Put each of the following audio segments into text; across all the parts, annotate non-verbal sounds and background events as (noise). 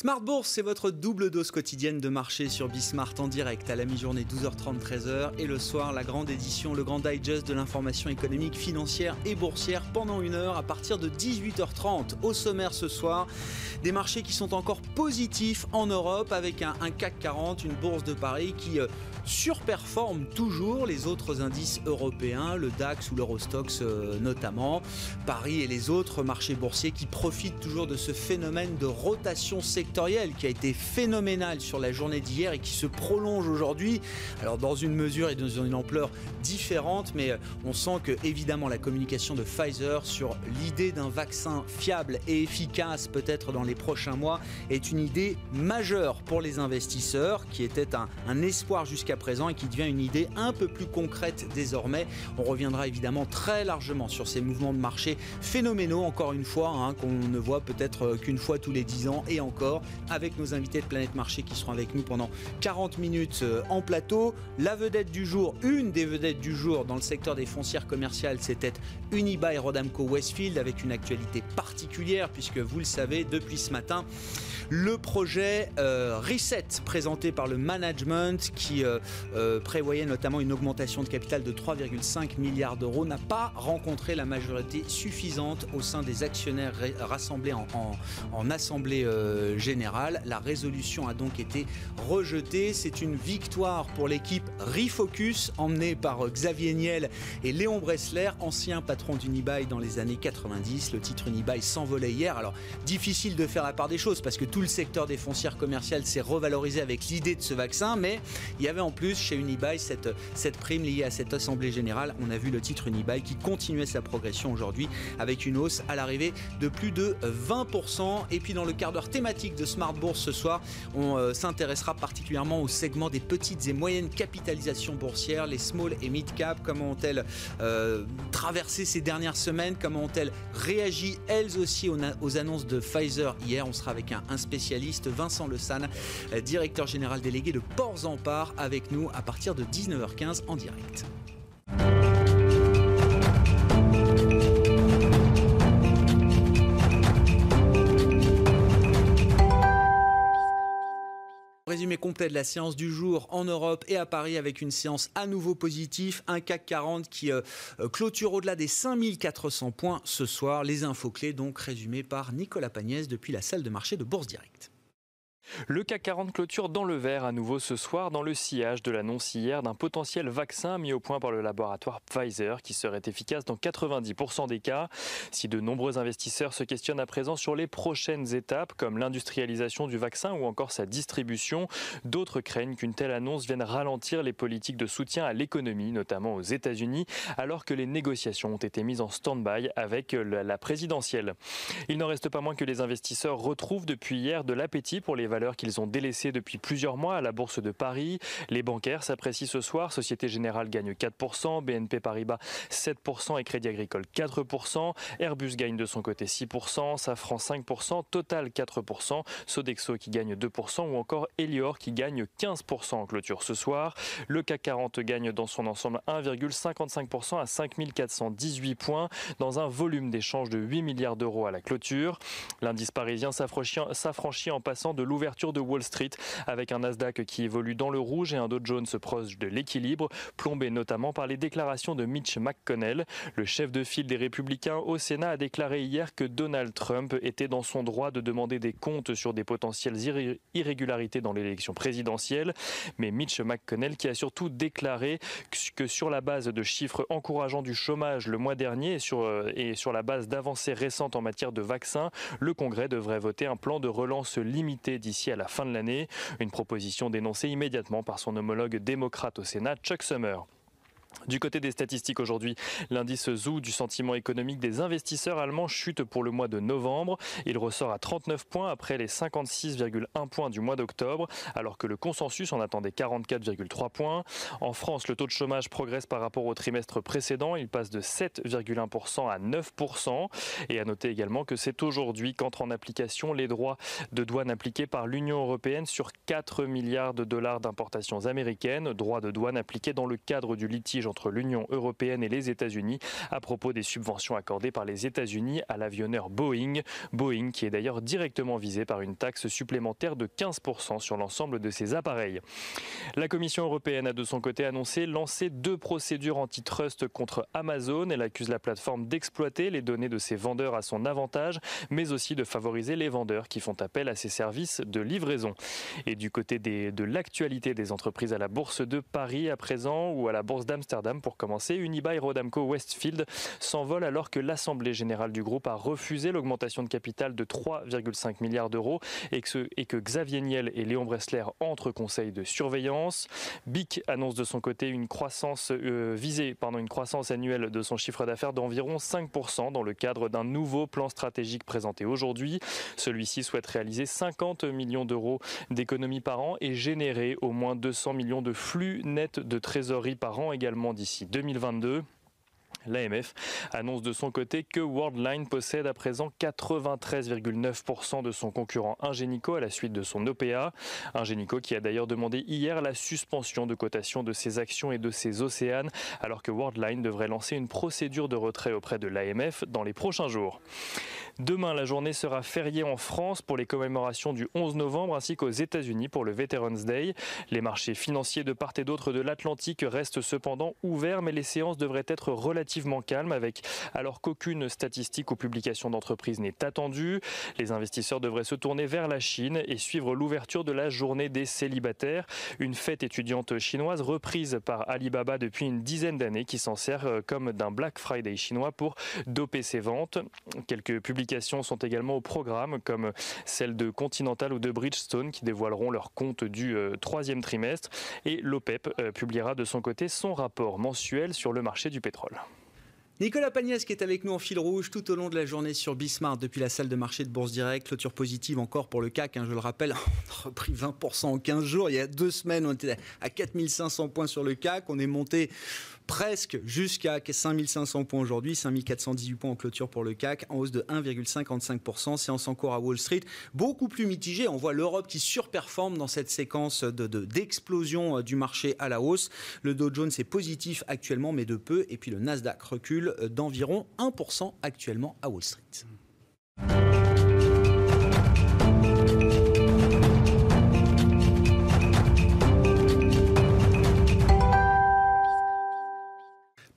Smart Bourse, c'est votre double dose quotidienne de marché sur Bismart en direct à la mi-journée 12h30 13h et le soir la grande édition, le grand digest de l'information économique, financière et boursière pendant une heure à partir de 18h30. Au sommaire ce soir, des marchés qui sont encore positifs en Europe avec un, CAC 40, une bourse de Paris qui euh, surperforme toujours les autres indices européens, le DAX ou l'Eurostox euh, notamment. Paris et les autres marchés boursiers qui profitent toujours de ce phénomène de rotation qui a été phénoménal sur la journée d'hier et qui se prolonge aujourd'hui. Alors dans une mesure et dans une ampleur différente, mais euh, on sent que évidemment la communication de Pfizer sur l'idée d'un vaccin fiable et efficace peut-être dans les prochains mois est une idée majeure pour les investisseurs qui était un, un espoir jusqu'à présent et qui devient une idée un peu plus concrète désormais. On reviendra évidemment très largement sur ces mouvements de marché phénoménaux, encore une fois, hein, qu'on ne voit peut-être euh, qu'une fois tous les 10 ans et encore avec nos invités de Planète Marché qui seront avec nous pendant 40 minutes euh, en plateau. La vedette du jour, une des vedettes du jour dans le secteur des foncières commerciales, c'était Unibail Rodamco Westfield avec une actualité particulière puisque vous le savez, depuis ce matin, le projet euh, Reset présenté par le management qui euh, prévoyait notamment une augmentation de capital de 3,5 milliards d'euros n'a pas rencontré la majorité suffisante au sein des actionnaires rassemblés en, en assemblée générale. La résolution a donc été rejetée. C'est une victoire pour l'équipe Refocus emmenée par Xavier Niel et Léon Bressler, ancien patron d'Unibail dans les années 90. Le titre Unibail s'envolait hier. Alors difficile de faire la part des choses parce que tout le secteur des foncières commerciales s'est revalorisé avec l'idée de ce vaccin, mais il y avait en plus chez Unibail cette, cette prime liée à cette assemblée générale. On a vu le titre Unibail qui continuait sa progression aujourd'hui avec une hausse à l'arrivée de plus de 20%. Et puis dans le quart d'heure thématique de Smart Bourse ce soir, on euh, s'intéressera particulièrement au segment des petites et moyennes capitalisations boursières, les small et mid cap. Comment ont-elles euh, traversé ces dernières semaines? Comment ont-elles réagi elles aussi aux, annonces de Pfizer hier? On sera avec un, spécialiste, Vincent Le San, directeur général délégué de Ports en Part, avec nous à partir de 19h15 en direct. Résumé complet de la séance du jour en Europe et à Paris avec une séance à nouveau positive, un CAC 40 qui euh, clôture au-delà des 5400 points ce soir. Les infos clés donc résumées par Nicolas Pagnès depuis la salle de marché de Bourse Directe. Le CAC 40 clôture dans le vert à nouveau ce soir dans le sillage de l'annonce hier d'un potentiel vaccin mis au point par le laboratoire Pfizer qui serait efficace dans 90% des cas. Si de nombreux investisseurs se questionnent à présent sur les prochaines étapes comme l'industrialisation du vaccin ou encore sa distribution, d'autres craignent qu'une telle annonce vienne ralentir les politiques de soutien à l'économie, notamment aux États-Unis, alors que les négociations ont été mises en stand-by avec la présidentielle. Il n'en reste pas moins que les investisseurs retrouvent depuis hier de l'appétit pour les valeurs qu'ils ont délaissées depuis plusieurs mois à la Bourse de Paris. Les bancaires s'apprécient ce soir. Société Générale gagne 4%, BNP Paribas 7% et Crédit Agricole 4%. Airbus gagne de son côté 6%, Safran 5%, Total 4%, Sodexo qui gagne 2% ou encore Elior qui gagne 15% en clôture ce soir. Le CAC 40 gagne dans son ensemble 1,55% à 5418 points dans un volume d'échange de 8 milliards d'euros à la clôture. L'indice parisien s'affranchit en passant de l'ouverture ouverture de Wall Street avec un Nasdaq qui évolue dans le rouge et un Dow Jones proche de l'équilibre, plombé notamment par les déclarations de Mitch McConnell. Le chef de file des républicains au Sénat a déclaré hier que Donald Trump était dans son droit de demander des comptes sur des potentielles irrégularités dans l'élection présidentielle. Mais Mitch McConnell qui a surtout déclaré que sur la base de chiffres encourageants du chômage le mois dernier et sur, euh, et sur la base d'avancées récentes en matière de vaccins, le Congrès devrait voter un plan de relance limité d'ici à la fin de l'année. Une proposition dénoncée immédiatement par son homologue démocrate au Sénat, Chuck Summer. Du côté des statistiques aujourd'hui, l'indice ZOO du sentiment économique des investisseurs allemands chute pour le mois de novembre. Il ressort à 39 points après les 56,1 points du mois d'octobre, alors que le consensus en attendait 44,3 points. En France, le taux de chômage progresse par rapport au trimestre précédent. Il passe de 7,1% à 9%. Et à noter également que c'est aujourd'hui qu'entrent en application les droits de douane appliqués par l'Union européenne sur 4 milliards de dollars d'importations américaines, droits de douane appliqués dans le cadre du litige entre l'Union européenne et les États-Unis à propos des subventions accordées par les États-Unis à l'avionneur Boeing. Boeing qui est d'ailleurs directement visé par une taxe supplémentaire de 15% sur l'ensemble de ses appareils. La Commission européenne a de son côté annoncé lancer deux procédures antitrust contre Amazon. Elle accuse la plateforme d'exploiter les données de ses vendeurs à son avantage, mais aussi de favoriser les vendeurs qui font appel à ses services de livraison. Et du côté de l'actualité des entreprises à la Bourse de Paris à présent ou à la Bourse d'Amsterdam, pour commencer. Unibail Rodamco Westfield s'envole alors que l'Assemblée générale du groupe a refusé l'augmentation de capital de 3,5 milliards d'euros et que, et que Xavier Niel et Léon Bressler entrent conseil de surveillance. BIC annonce de son côté une croissance euh, visée, pardon, une croissance annuelle de son chiffre d'affaires d'environ 5% dans le cadre d'un nouveau plan stratégique présenté aujourd'hui. Celui-ci souhaite réaliser 50 millions d'euros d'économies par an et générer au moins 200 millions de flux nets de trésorerie par an également d'ici 2022. L'AMF annonce de son côté que Worldline possède à présent 93,9% de son concurrent Ingenico à la suite de son OPA. Ingenico qui a d'ailleurs demandé hier la suspension de cotation de ses actions et de ses océanes alors que Worldline devrait lancer une procédure de retrait auprès de l'AMF dans les prochains jours. Demain, la journée sera fériée en France pour les commémorations du 11 novembre ainsi qu'aux États-Unis pour le Veterans Day. Les marchés financiers de part et d'autre de l'Atlantique restent cependant ouverts, mais les séances devraient être relativement calmes avec alors qu'aucune statistique ou publication d'entreprise n'est attendue. Les investisseurs devraient se tourner vers la Chine et suivre l'ouverture de la journée des célibataires, une fête étudiante chinoise reprise par Alibaba depuis une dizaine d'années qui s'en sert euh, comme d'un Black Friday chinois pour doper ses ventes. Quelques publications sont également au programme, comme celle de Continental ou de Bridgestone, qui dévoileront leur compte du euh, troisième trimestre. Et l'OPEP euh, publiera de son côté son rapport mensuel sur le marché du pétrole. Nicolas Pagnès qui est avec nous en fil rouge tout au long de la journée sur Bismarck depuis la salle de marché de Bourse Direct. Clôture positive encore pour le CAC, hein, je le rappelle, (laughs) on a repris 20% en 15 jours. Il y a deux semaines, on était à 4500 points sur le CAC. On est monté presque jusqu'à 5500 points aujourd'hui, 5418 points en clôture pour le CAC, en hausse de 1,55%. Séance en cours à Wall Street, beaucoup plus mitigée. On voit l'Europe qui surperforme dans cette séquence d'explosion de, euh, du marché à la hausse. Le Dow Jones est positif actuellement, mais de peu. Et puis le Nasdaq recule euh, d'environ 1% actuellement à Wall Street.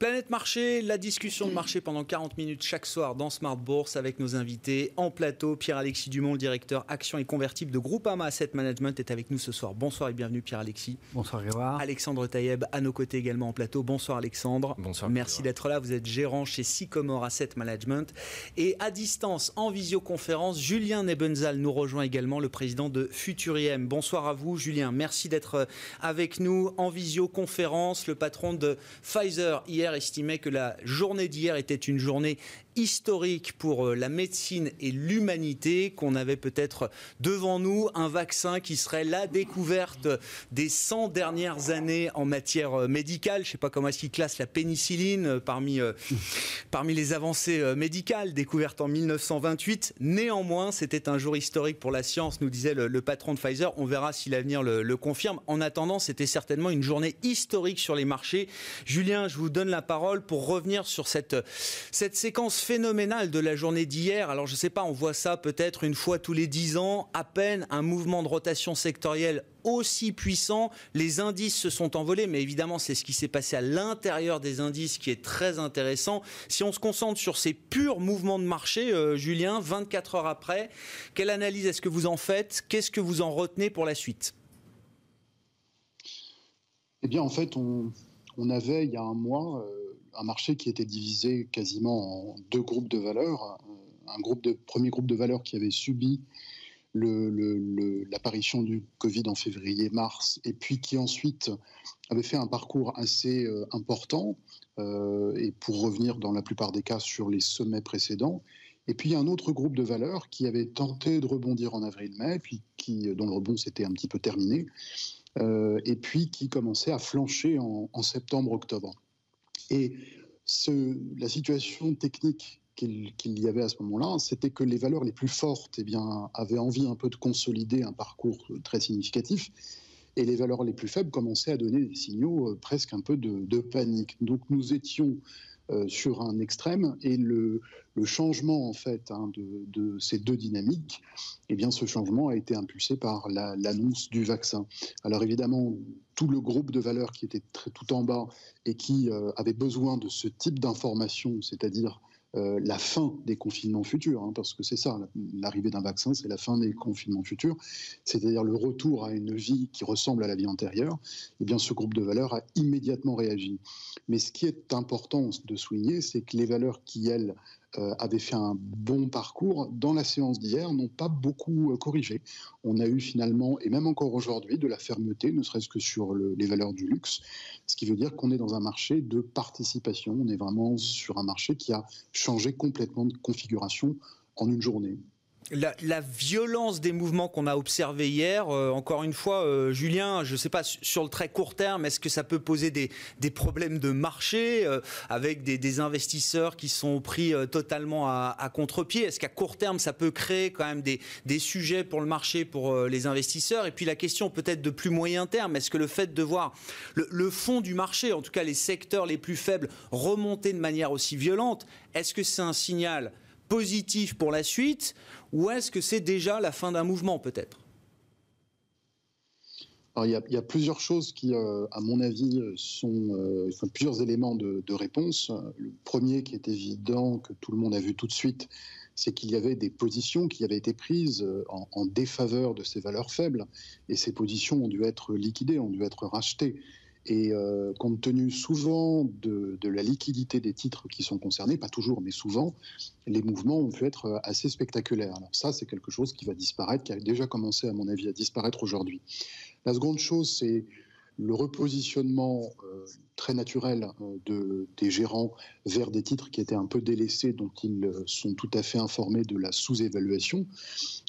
Planète Marché, la discussion de marché pendant 40 minutes chaque soir dans Smart Bourse avec nos invités en plateau. Pierre-Alexis Dumont, le directeur action et convertible de Groupama Asset Management, est avec nous ce soir. Bonsoir et bienvenue Pierre-Alexis. Bonsoir Grégoire. Alexandre Taïeb à nos côtés également en plateau. Bonsoir Alexandre. Bonsoir. Merci d'être là. Vous êtes gérant chez Sycomore Asset Management. Et à distance, en visioconférence, Julien Nebenzal nous rejoint également, le président de Futuriem. Bonsoir à vous Julien. Merci d'être avec nous en visioconférence. Le patron de Pfizer hier estimait que la journée d'hier était une journée historique pour euh, la médecine et l'humanité, qu'on avait peut-être devant nous un vaccin qui serait la découverte des 100 dernières années en matière euh, médicale. Je ne sais pas comment est-ce qu'il classe la pénicilline euh, parmi, (laughs) parmi les avancées médicales découvertes en 1928. Néanmoins, c'était un jour historique pour la science, nous disait le, patron de Pfizer. On verra si l'avenir le, le confirme. En attendant, c'était certainement une journée historique sur les marchés. Julien, je vous donne la parole pour revenir sur cette, cette séquence phénoménale de la journée d'hier. Alors je ne sais pas, on voit ça peut-être une fois tous les dix ans, à peine un mouvement de rotation sectorielle aussi puissant. Les indices se sont envolés, mais évidemment, c'est ce qui s'est passé à l'intérieur des indices qui est très intéressant. Si on se concentre sur ces purs mouvements de marché, euh, Julien, 24 heures après, quelle analyse est-ce que vous en faites? Qu'est-ce que vous en retenez pour la suite? Eh bien, en fait, on, avait il y a un mois. Euh, un marché qui était divisé quasiment en deux groupes de valeurs. Un premier groupe de valeurs qui avait subi l'apparition du Covid en février-mars, et puis qui ensuite avait fait un parcours assez euh, important, euh, et pour revenir dans la plupart des cas sur les sommets précédents. Et puis un autre groupe de valeurs qui avait tenté de rebondir en avril-mai, puis qui, dont le rebond s'était un petit peu terminé, euh, et puis qui commençait à flancher en, septembre-octobre. Et la situation technique qu'il y avait à ce moment-là, c'était que les valeurs les plus fortes eh bien, avaient envie un peu de consolider un parcours très significatif, et les valeurs les plus faibles commençaient à donner des signaux euh, presque un peu de, panique. Donc nous étions euh, sur un extrême et le, changement en fait hein, de, ces deux dynamiques, eh bien ce changement a été impulsé par l'annonce du vaccin. Alors évidemment, tout le groupe de valeurs qui était très, tout en bas et qui euh, avait besoin de ce type d'information, c'est-à-dire euh, la fin des confinements futurs, hein, parce que c'est ça, l'arrivée d'un vaccin, c'est la fin des confinements futurs, c'est-à-dire le retour à une vie qui ressemble à la vie antérieure, eh bien ce groupe de valeurs a immédiatement réagi. Mais ce qui est important de souligner, c'est que les valeurs qui, elles, euh, avaient fait un bon parcours, dans la séance d'hier, n'ont pas beaucoup euh, corrigé. On a eu finalement, et même encore aujourd'hui, de la fermeté, ne serait-ce que sur les valeurs du luxe, ce qui veut dire qu'on est dans un marché de participation. On est vraiment sur un marché qui a changé complètement de configuration en une journée. La, violence des mouvements qu'on a observés hier, euh, encore une fois, euh, Julien, je ne sais pas, sur le très court terme, est-ce que ça peut poser des, problèmes de marché euh, avec des, investisseurs qui sont pris totalement à, contre-pied? Est-ce qu'à court terme, ça peut créer quand même des, sujets pour le marché, pour les investisseurs? Et puis la question peut-être de plus moyen terme, est-ce que le fait de voir le fond du marché, en tout cas les secteurs les plus faibles, remonter de manière aussi violente, est-ce que c'est un signal positif pour la suite ou est-ce que c'est déjà la fin d'un mouvement peut-être? Il y, a, plusieurs choses qui, euh, à mon avis, sont euh, plusieurs éléments de, réponse. Le premier qui est évident, que tout le monde a vu tout de suite, c'est qu'il y avait des positions qui avaient été prises euh, en, défaveur de ces valeurs faibles, et ces positions ont dû être liquidées, ont dû être rachetées. Et euh, compte tenu souvent de, la liquidité des titres qui sont concernés, pas toujours, mais souvent, les mouvements ont pu être assez spectaculaires. Alors ça, c'est quelque chose qui va disparaître, qui a déjà commencé, à mon avis, à disparaître aujourd'hui. La seconde chose, c'est le repositionnement euh, très naturel euh, de, des gérants vers des titres qui étaient un peu délaissés, dont ils euh, sont tout à fait informés de la sous-évaluation.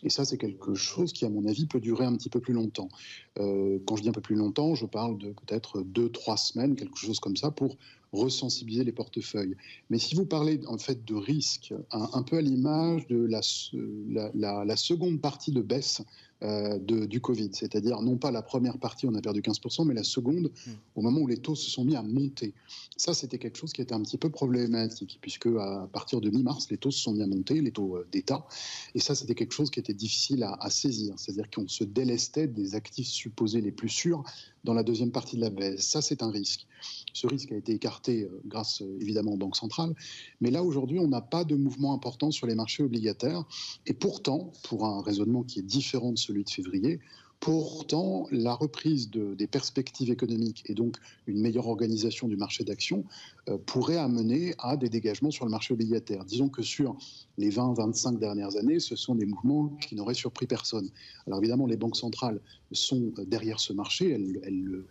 Et ça, c'est quelque chose qui, à mon avis, peut durer un petit peu plus longtemps. quand je dis un peu plus longtemps, je parle de peut-être deux, trois semaines, quelque chose comme ça, pour ressensibiliser les portefeuilles. Mais si vous parlez en fait de risque, un, peu à l'image de la, la, seconde partie de baisse euh, de, du Covid, c'est-à-dire non pas la première partie, on a perdu 15%, mais la seconde, hmm. au moment où les taux se sont mis à monter. Ça, c'était quelque chose qui était un petit peu problématique, puisque à partir de mi-mars, les taux se sont mis à monter, les taux euh, d'État, et ça, c'était quelque chose qui était difficile à, à saisir, c'est-à-dire qu'on se délestait des actifs supposés les plus sûrs dans la deuxième partie de la baisse. Ça, c'est un risque. Ce risque a été écarté euh, grâce évidemment aux banques centrales, mais là, aujourd'hui, on n'a pas de mouvement important sur les marchés obligataires, et pourtant, pour un raisonnement qui est différent de celui de février. Pourtant, la reprise des perspectives économiques et donc une meilleure organisation du marché d'action euh, pourrait amener à des dégagements sur le marché obligataire. Disons que sur les 20-25 dernières années, ce sont des mouvements qui n'auraient surpris personne. Alors évidemment, les banques centrales sont derrière ce marché, elles,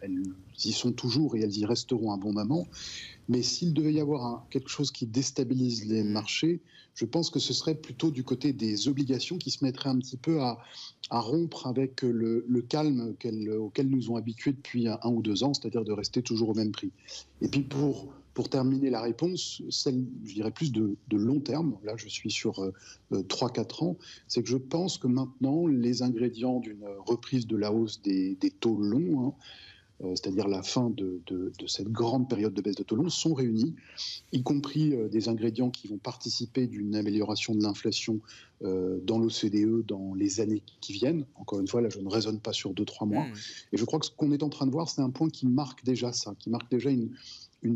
elles y sont toujours et elles y resteront un bon moment. Mais s'il devait y avoir quelque chose qui déstabilise les marchés, je pense que ce serait plutôt du côté des obligations qui se mettraient un petit peu à, rompre avec le, calme auquel nous ont habitués depuis un, ou deux ans, c'est-à-dire de rester toujours au même prix. Et puis pour, pour terminer la réponse, celle, je dirais plus de, long terme, là je suis sur euh, 3-4 ans, c'est que je pense que maintenant les ingrédients d'une reprise de la hausse des, taux longs, hein, euh, c'est-à-dire la fin de, cette grande période de baisse de taux sont réunis, y compris euh, des ingrédients qui vont participer d'une amélioration de l'inflation euh, dans l'OCDE dans les années qui viennent. Encore une fois, là, je ne raisonne pas sur 2-3 mois. Mmh. Et je crois que ce qu'on est en train de voir, c'est un point qui marque déjà ça, qui marque déjà une,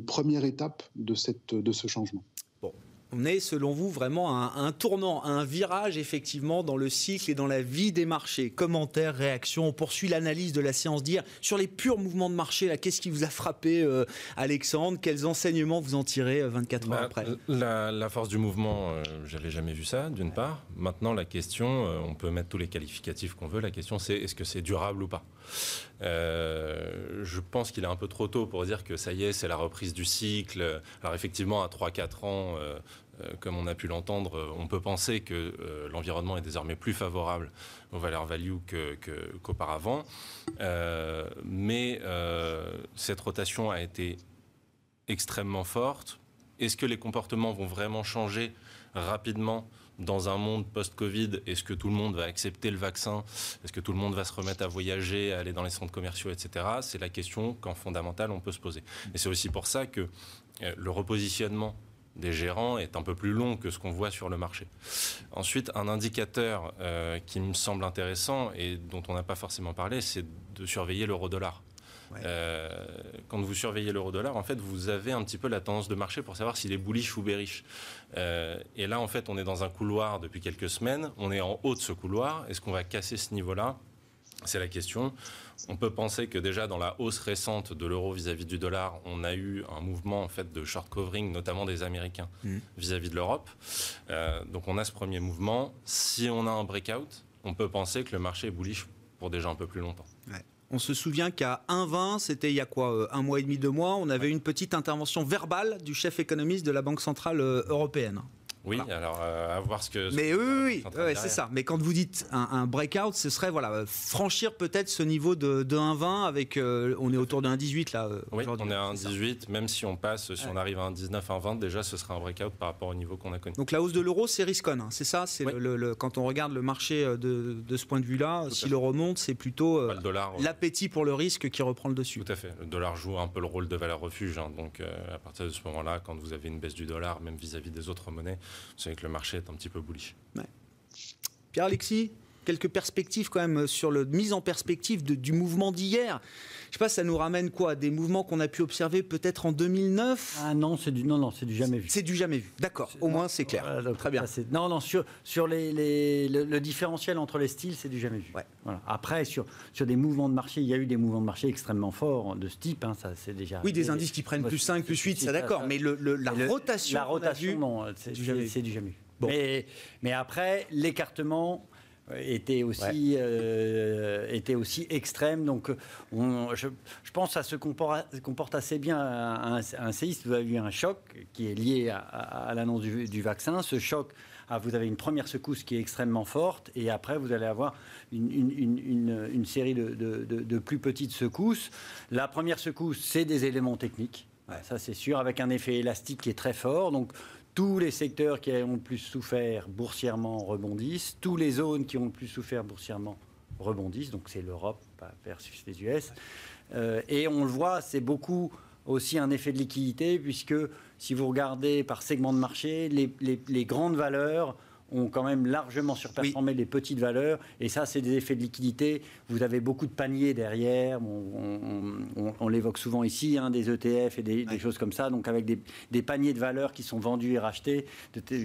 première étape de, cette, de ce changement. Bon, on est, selon vous, vraiment à un, tournant, à un virage, effectivement, dans le cycle et dans la vie des marchés. Commentaires, réactions, on poursuit l'analyse de la séance d'hier. Sur les purs mouvements de marché, qu'est-ce qui vous a frappé, euh, Alexandre? Quels enseignements vous en tirez 24 euh, heures bah, après? la, force du mouvement, euh, j'avais jamais vu ça, d'une part. Maintenant, la question, on peut mettre tous les qualificatifs qu'on veut, la question c'est est-ce que c'est durable ou pas? Je pense qu'il est un peu trop tôt pour dire que ça y est, c'est la reprise du cycle. Alors effectivement, à 3-4 ans, euh, comme on a pu l'entendre, euh, on peut penser que euh, l'environnement est désormais plus favorable aux valeurs value qu'auparavant. mais cette rotation a été extrêmement forte. Est-ce que les comportements vont vraiment changer rapidement? Dans un monde post-Covid, est-ce que tout le monde va accepter le vaccin? Est-ce que tout le monde va se remettre à voyager, à aller dans les centres commerciaux, etc. C'est la question qu'en fondamental, on peut se poser. Et c'est aussi pour ça que le repositionnement des gérants est un peu plus long que ce qu'on voit sur le marché. Ensuite, un indicateur euh, qui me semble intéressant et dont on n'a pas forcément parlé, c'est de surveiller l'euro-dollar. Euh, quand vous surveillez l'euro-dollar, en fait, vous avez un petit peu la tendance de marché pour savoir s'il est bullish ou bearish. Euh, et là, en fait, on est dans un couloir depuis quelques semaines. On est en haut de ce couloir. Est-ce qu'on va casser ce niveau-là? C'est la question. On peut penser que déjà dans la hausse récente de l'euro vis-à-vis du dollar, on a eu un mouvement en fait de short covering, notamment des Américains mm. vis-à-vis de l'Europe. Euh, donc on a ce premier mouvement. Si on a un breakout, on peut penser que le marché est bullish pour déjà un peu plus longtemps. On se souvient qu'à 1,20, c'était il y a quoi euh, Un mois et demi, deux mois, on avait une petite intervention verbale du chef économiste de la Banque Centrale euh, Européenne. Oui, alors euh, à voir ce que. Mais oui, oui, c'est ça. Mais quand vous dites un, breakout, ce serait voilà franchir peut-être ce niveau de, de 1,20 avec euh, on est autour de 1,18 là. Euh, oui, on est à 1,18. Même si on passe, si on arrive à 1,19, 1,20, déjà ce serait un breakout par rapport au niveau qu'on a connu. Donc la hausse de l'euro, c'est riscon, hein, c'est ça? C'est le, quand on regarde le marché de, de ce point de vue-là, si l'euro monte, c'est plutôt l'appétit pour le risque qui reprend le dessus. Tout à fait. Le dollar joue un peu le rôle de valeur refuge. Hein, donc à partir de ce moment-là, quand vous avez une baisse du dollar, même vis-à-vis -vis des autres monnaies, c'est que le marché est un petit peu bullish. Pierre-Alexis? Quelques perspectives quand même sur la mise en perspective du mouvement d'hier. Je sais pas, ça nous ramène quoi? Des mouvements qu'on a pu observer peut-être en 2009 Ah non, c'est du non non, c'est du jamais vu. C'est du jamais vu. D'accord. Au moins c'est clair. Très bien. non non sur sur les, le, différentiel entre les styles, c'est du jamais vu. Voilà. Après sur sur des mouvements de marché, il y a eu des mouvements de marché extrêmement forts de ce type. Hein, ça c'est déjà. Oui, des indices qui prennent plus 5, plus 8, ça d'accord. Mais le, la rotation, la rotation, non, c'est du jamais vu. Mais, mais après, l'écartement était aussi, euh, était aussi extrême. Donc, on, je, je, pense que ça se comporte, comporte assez bien un, un, séisme. Vous avez eu un choc qui est lié à, à, l'annonce du, du, vaccin. Ce choc, ah, vous avez une première secousse qui est extrêmement forte, et après, vous allez avoir une, une, une, une série de, de, de, plus petites secousses. La première secousse, c'est des éléments techniques. Ça, c'est sûr, avec un effet élastique qui est très fort. Donc, tous les secteurs qui ont le plus souffert boursièrement rebondissent. Tous les zones qui ont le plus souffert boursièrement rebondissent. Donc c'est l'Europe versus les US. Euh, et on le voit, c'est beaucoup aussi un effet de liquidité, puisque si vous regardez par segment de marché, les, les grandes valeurs ont quand même largement surperformé les petites valeurs. Et ça, c'est des effets de liquidité. Vous avez beaucoup de paniers derrière. On, l'évoque souvent ici, hein, des ETF et des, choses comme ça. Donc avec des, paniers de valeurs qui sont vendus et rachetés,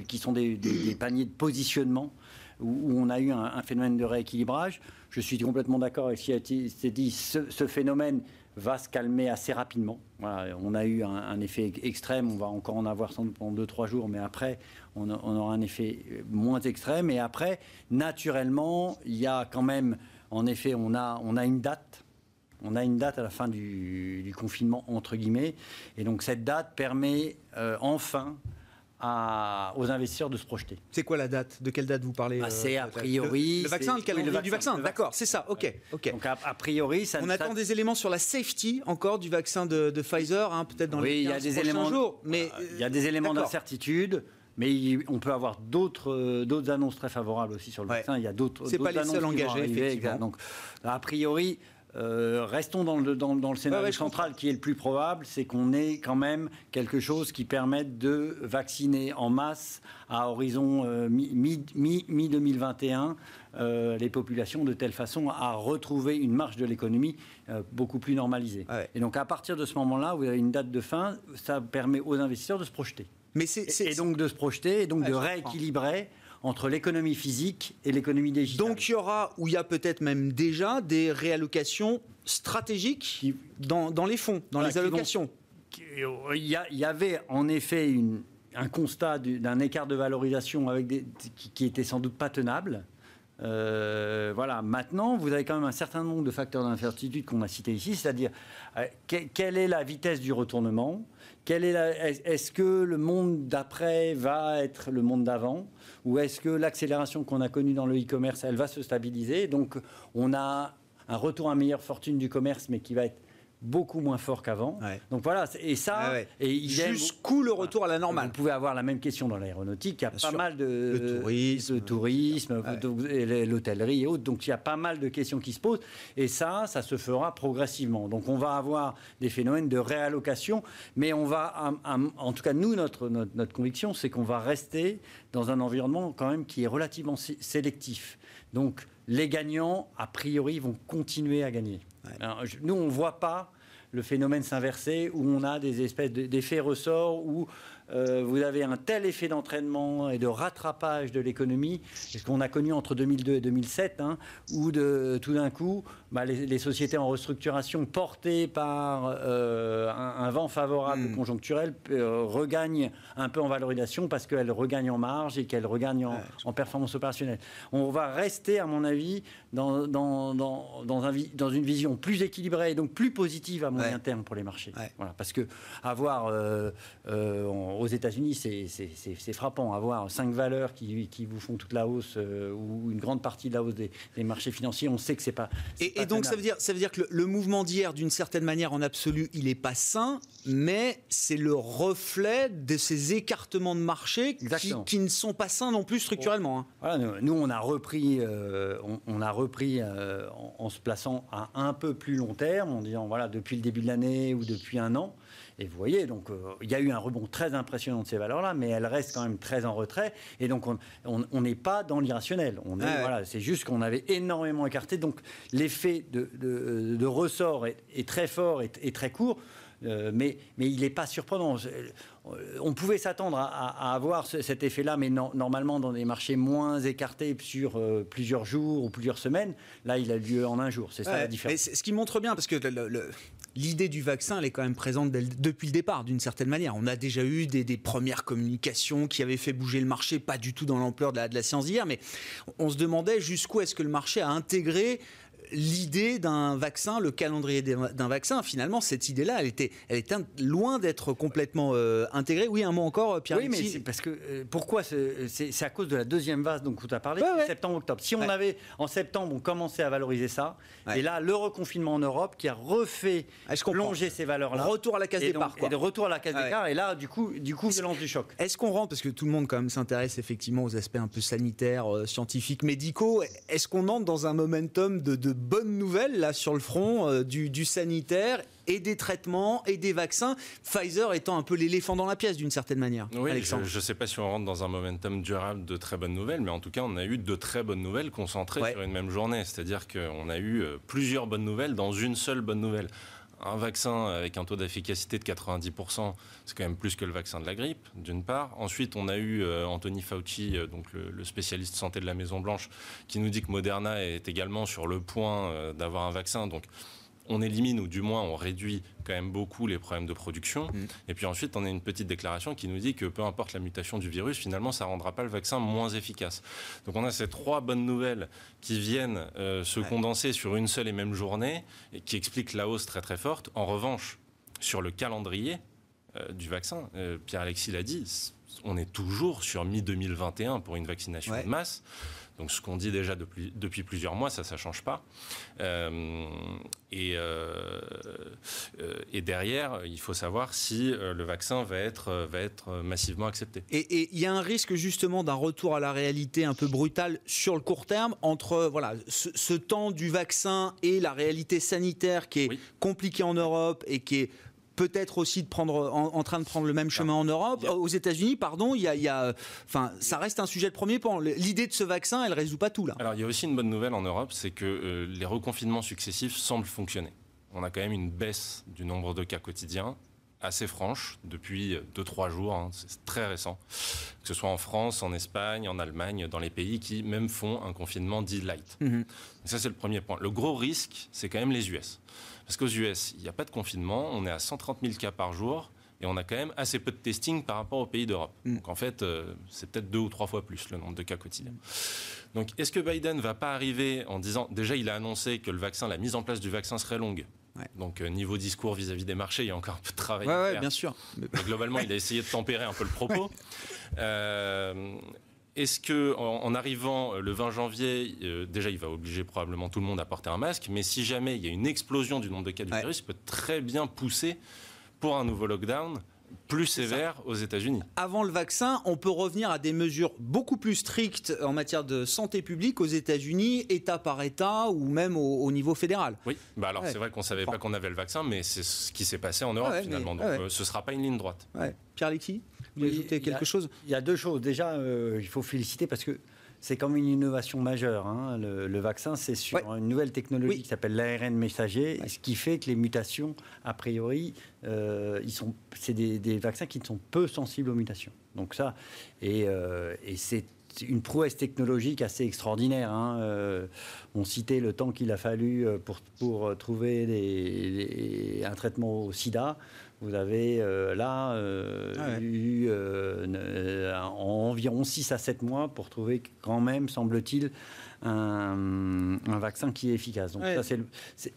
qui sont des, paniers de positionnement où, on a eu un, phénomène de rééquilibrage. Je suis complètement d'accord avec ce qui a été dit. ce phénomène va se calmer assez rapidement. on a eu un, effet extrême, on va encore en avoir pendant 2-3 jours, mais après, on, aura un effet moins extrême. Et après, naturellement, il y a quand même, en effet, on a, on a une date. On a une date à la fin du, confinement, entre guillemets. Et donc, cette date permet euh, enfin aux investisseurs de se projeter. C'est quoi la date? De quelle date vous parlez ah, C'est a priori. Le, vaccin, le calendrier du vaccin, d'accord, c'est ça, ok. ok. Donc a, priori, ça On attend des éléments sur la safety encore du vaccin de, Pfizer, hein, peut-être dans les il y a des éléments, jours. Mais, il y a des éléments d'incertitude. Mais on peut avoir d'autres euh, d'autres annonces très favorables aussi sur le vaccin. Il y a d'autres. C'est pas les seuls engagés. Donc, a priori, euh, restons dans le, dans, le scénario central qui est le plus probable, c'est qu'on ait quand même quelque chose qui permette de vacciner en masse à horizon mi-2021 euh, les populations de telle façon à retrouver une marge de l'économie beaucoup plus normalisée. Et donc à partir de ce moment-là, vous avez une date de fin, ça permet aux investisseurs de se projeter. Mais et, donc de se projeter et donc de rééquilibrer entre l'économie physique et l'économie digitale. Donc il y aura, ou il y a peut-être même déjà, des réallocations stratégiques dans, les fonds, dans les allocations. il, y avait en effet un constat d'un écart de valorisation avec des, qui, était sans doute pas tenable. Euh, voilà. Maintenant, vous avez quand même un certain nombre de facteurs d'incertitude qu'on a cités ici, c'est-à-dire euh, quelle est la vitesse du retournement? Est-ce que le monde d'après va être le monde d'avant? Ou est-ce que l'accélération qu'on a connue dans le e-commerce, elle va se stabiliser? Donc on a un retour à meilleure fortune du commerce, mais qui va être beaucoup moins fort qu'avant. Donc voilà, et ça, et jusqu'où le retour à la normale. Vous pouvez avoir la même question dans l'aéronautique. Il y a pas mal de le tourisme, tourisme l'hôtellerie et autres. Donc il y a pas mal de questions qui se posent. Et ça, ça se fera progressivement. Donc on va avoir des phénomènes de réallocation, mais on va, en tout cas nous, notre, notre, conviction, c'est qu'on va rester dans un environnement quand même qui est relativement sélectif. Donc les gagnants, a priori, vont continuer à gagner. nous, on ne voit pas le phénomène s'inverser où on a des espèces d'effets ressorts où euh, vous avez un tel effet d'entraînement et de rattrapage de l'économie, ce qu'on a connu entre 2002 et 2007, hein, où de, tout d'un coup, bah, les, sociétés en restructuration portées par euh, un, vent favorable hmm. conjoncturel euh, regagnent un peu en valorisation parce qu'elles regagnent en marge et qu'elles regagnent en, performance opérationnelle. On va rester, à mon avis, dans, dans, dans, dans, un, dans une vision plus équilibrée et donc plus positive à moyen terme pour les marchés. Voilà, parce que avoir aux États-Unis, c'est frappant. Avoir cinq valeurs qui, qui, vous font toute la hausse euh, ou une grande partie de la hausse des, marchés financiers, on sait que c'est pas. Et, et donc ça veut dire, ça veut dire que le, mouvement d'hier, d'une certaine manière, en absolu, il n'est pas sain, mais c'est le reflet de ces écartements de marché qui, qui, ne sont pas sains non plus structurellement. Hein. Voilà, nous, on a repris, euh, on, a repris euh, en, en, se plaçant à un peu plus long terme, en disant voilà depuis le début de l'année ou depuis un an. Et vous voyez, donc euh, il y a eu un rebond très impressionnant de ces valeurs-là, mais elles restent quand même très en retrait. Et donc on n'est pas dans l'irrationnel. On est, voilà, c'est juste qu'on avait énormément écarté. Donc l'effet de, de, ressort est, très fort et, très court. Euh, mais, mais il n'est pas surprenant. Euh, on pouvait s'attendre à, avoir cet effet-là, mais normalement dans des marchés moins écartés sur plusieurs jours ou plusieurs semaines, là il a lieu en un jour. C'est ça la différence. ce qui montre bien, parce que l'idée du vaccin, elle est quand même présente depuis le départ, d'une certaine manière. On a déjà eu des, premières communications qui avaient fait bouger le marché, pas du tout dans l'ampleur de la, de la science d'hier, mais on se demandait jusqu'où est-ce que le marché a intégré l'idée d'un vaccin, le calendrier d'un vaccin, finalement, cette idée-là, elle était, elle était loin d'être complètement euh, intégrée. Oui, un mot encore, Pierre. Oui, mais c'est parce que euh, pourquoi C'est à cause de la deuxième vase dont tu as parlé, septembre-octobre. Si on avait en septembre, on commençait à valoriser ça, et là, le reconfinement en Europe qui a refait ah, plonger ces valeurs-là. Retour à la case départ. Et de retour à la case départ, et là, du coup, du coup, violence du choc. Est-ce qu'on rentre, parce que tout le monde quand même s'intéresse effectivement aux aspects un peu sanitaires, euh, scientifiques, médicaux, est-ce qu'on entre dans un momentum de, de bonne nouvelle là sur le front euh, du, sanitaire et des traitements et des vaccins. Pfizer étant un peu l'éléphant dans la pièce d'une certaine manière. Oui, je ne sais pas si on rentre dans un momentum durable de très bonnes nouvelles, mais en tout cas, on a eu de très bonnes nouvelles concentrées sur une même journée. C'est-à-dire qu'on a eu euh, plusieurs bonnes nouvelles dans une seule bonne nouvelle un vaccin avec un taux d'efficacité de 90%, c'est quand même plus que le vaccin de la grippe, d'une part. Ensuite, on a eu euh, Anthony Fauci, euh, donc le, spécialiste santé de la Maison Blanche, qui nous dit que Moderna est également sur le point euh, d'avoir un vaccin. Donc, on élimine ou du moins on réduit quand même beaucoup les problèmes de production. Mm. Et puis ensuite, on a une petite déclaration qui nous dit que peu importe la mutation du virus, finalement, ça ne rendra pas le vaccin moins efficace. Donc on a ces trois bonnes nouvelles qui viennent euh, se condenser sur une seule et même journée et qui expliquent la hausse très très forte. En revanche, sur le calendrier euh, du vaccin, euh, Pierre-Alexis l'a dit, on est toujours sur mi-2021 pour une vaccination de masse. Donc ce qu'on dit déjà depuis, depuis, plusieurs mois, ça, ça change pas. et, et derrière, il faut savoir si le vaccin va être, va être massivement accepté. Et il y a un risque justement d'un retour à la réalité un peu brutal sur le court terme entre voilà ce, temps du vaccin et la réalité sanitaire qui est compliquée en Europe et qui est peut-être aussi de prendre, en, train de prendre le même chemin en Europe. Aux États-Unis, pardon, il y a, enfin, ça reste un sujet de premier plan. L'idée de ce vaccin, elle résout pas tout là. Alors, il y a aussi une bonne nouvelle en Europe, c'est que euh, les reconfinements successifs semblent fonctionner. On a quand même une baisse du nombre de cas quotidiens assez franche depuis 2-3 jours, hein, c'est très récent, que ce soit en France, en Espagne, en Allemagne, dans les pays qui même font un confinement dit light. Mhm. Ça, c'est le premier point. Le gros risque, c'est quand même les US. Parce qu'aux US, il n'y a pas de confinement, on est à 130 000 cas par jour, et on a quand même assez peu de testing par rapport aux pays d'Europe. Mhm. Donc en fait, euh, c'est peut-être deux ou trois fois plus le nombre de cas quotidiens. Donc est-ce que Biden va pas arriver en disant, déjà il a annoncé que le vaccin, la mise en place du vaccin serait longue, donc euh, niveau discours vis-à-vis des marchés, il y a encore un peu de travail à faire. bien sûr. globalement, il a essayé de tempérer un peu le propos. (laughs) Euh, est-ce que en, arrivant euh, le 20 janvier, déjà il va obliger probablement tout le monde à porter un masque, mais si jamais il y a une explosion du nombre de cas du virus, il peut très bien pousser pour un nouveau lockdown plus sévère aux États-Unis. Avant le vaccin, on peut revenir à des mesures beaucoup plus strictes en matière de santé publique aux États-Unis, État par État ou même au, niveau fédéral. Oui, bah alors c'est vrai qu'on ne savait pas qu'on avait le vaccin, mais c'est ce qui s'est passé en Europe finalement. Donc euh, ce ne sera pas une ligne droite. Pierre Alexis, vous voulez ajouter quelque chose? Il y a deux choses. Déjà, euh, il faut féliciter parce que c'est comme une innovation majeure. Hein. Le, vaccin, c'est sur une nouvelle technologie qui s'appelle l'ARN messager, ce qui fait que les mutations, a priori, euh, sont, c'est des, vaccins qui sont peu sensibles aux mutations. Donc ça, et, euh, c'est une prouesse technologique assez extraordinaire. Hein. Euh, on citait le temps qu'il a fallu pour, pour trouver un traitement au sida. Vous avez euh, là euh, ah eu euh, environ 6 à 7 mois pour trouver quand même, semble-t-il, un, vaccin qui est efficace. Donc (clears throat) c'est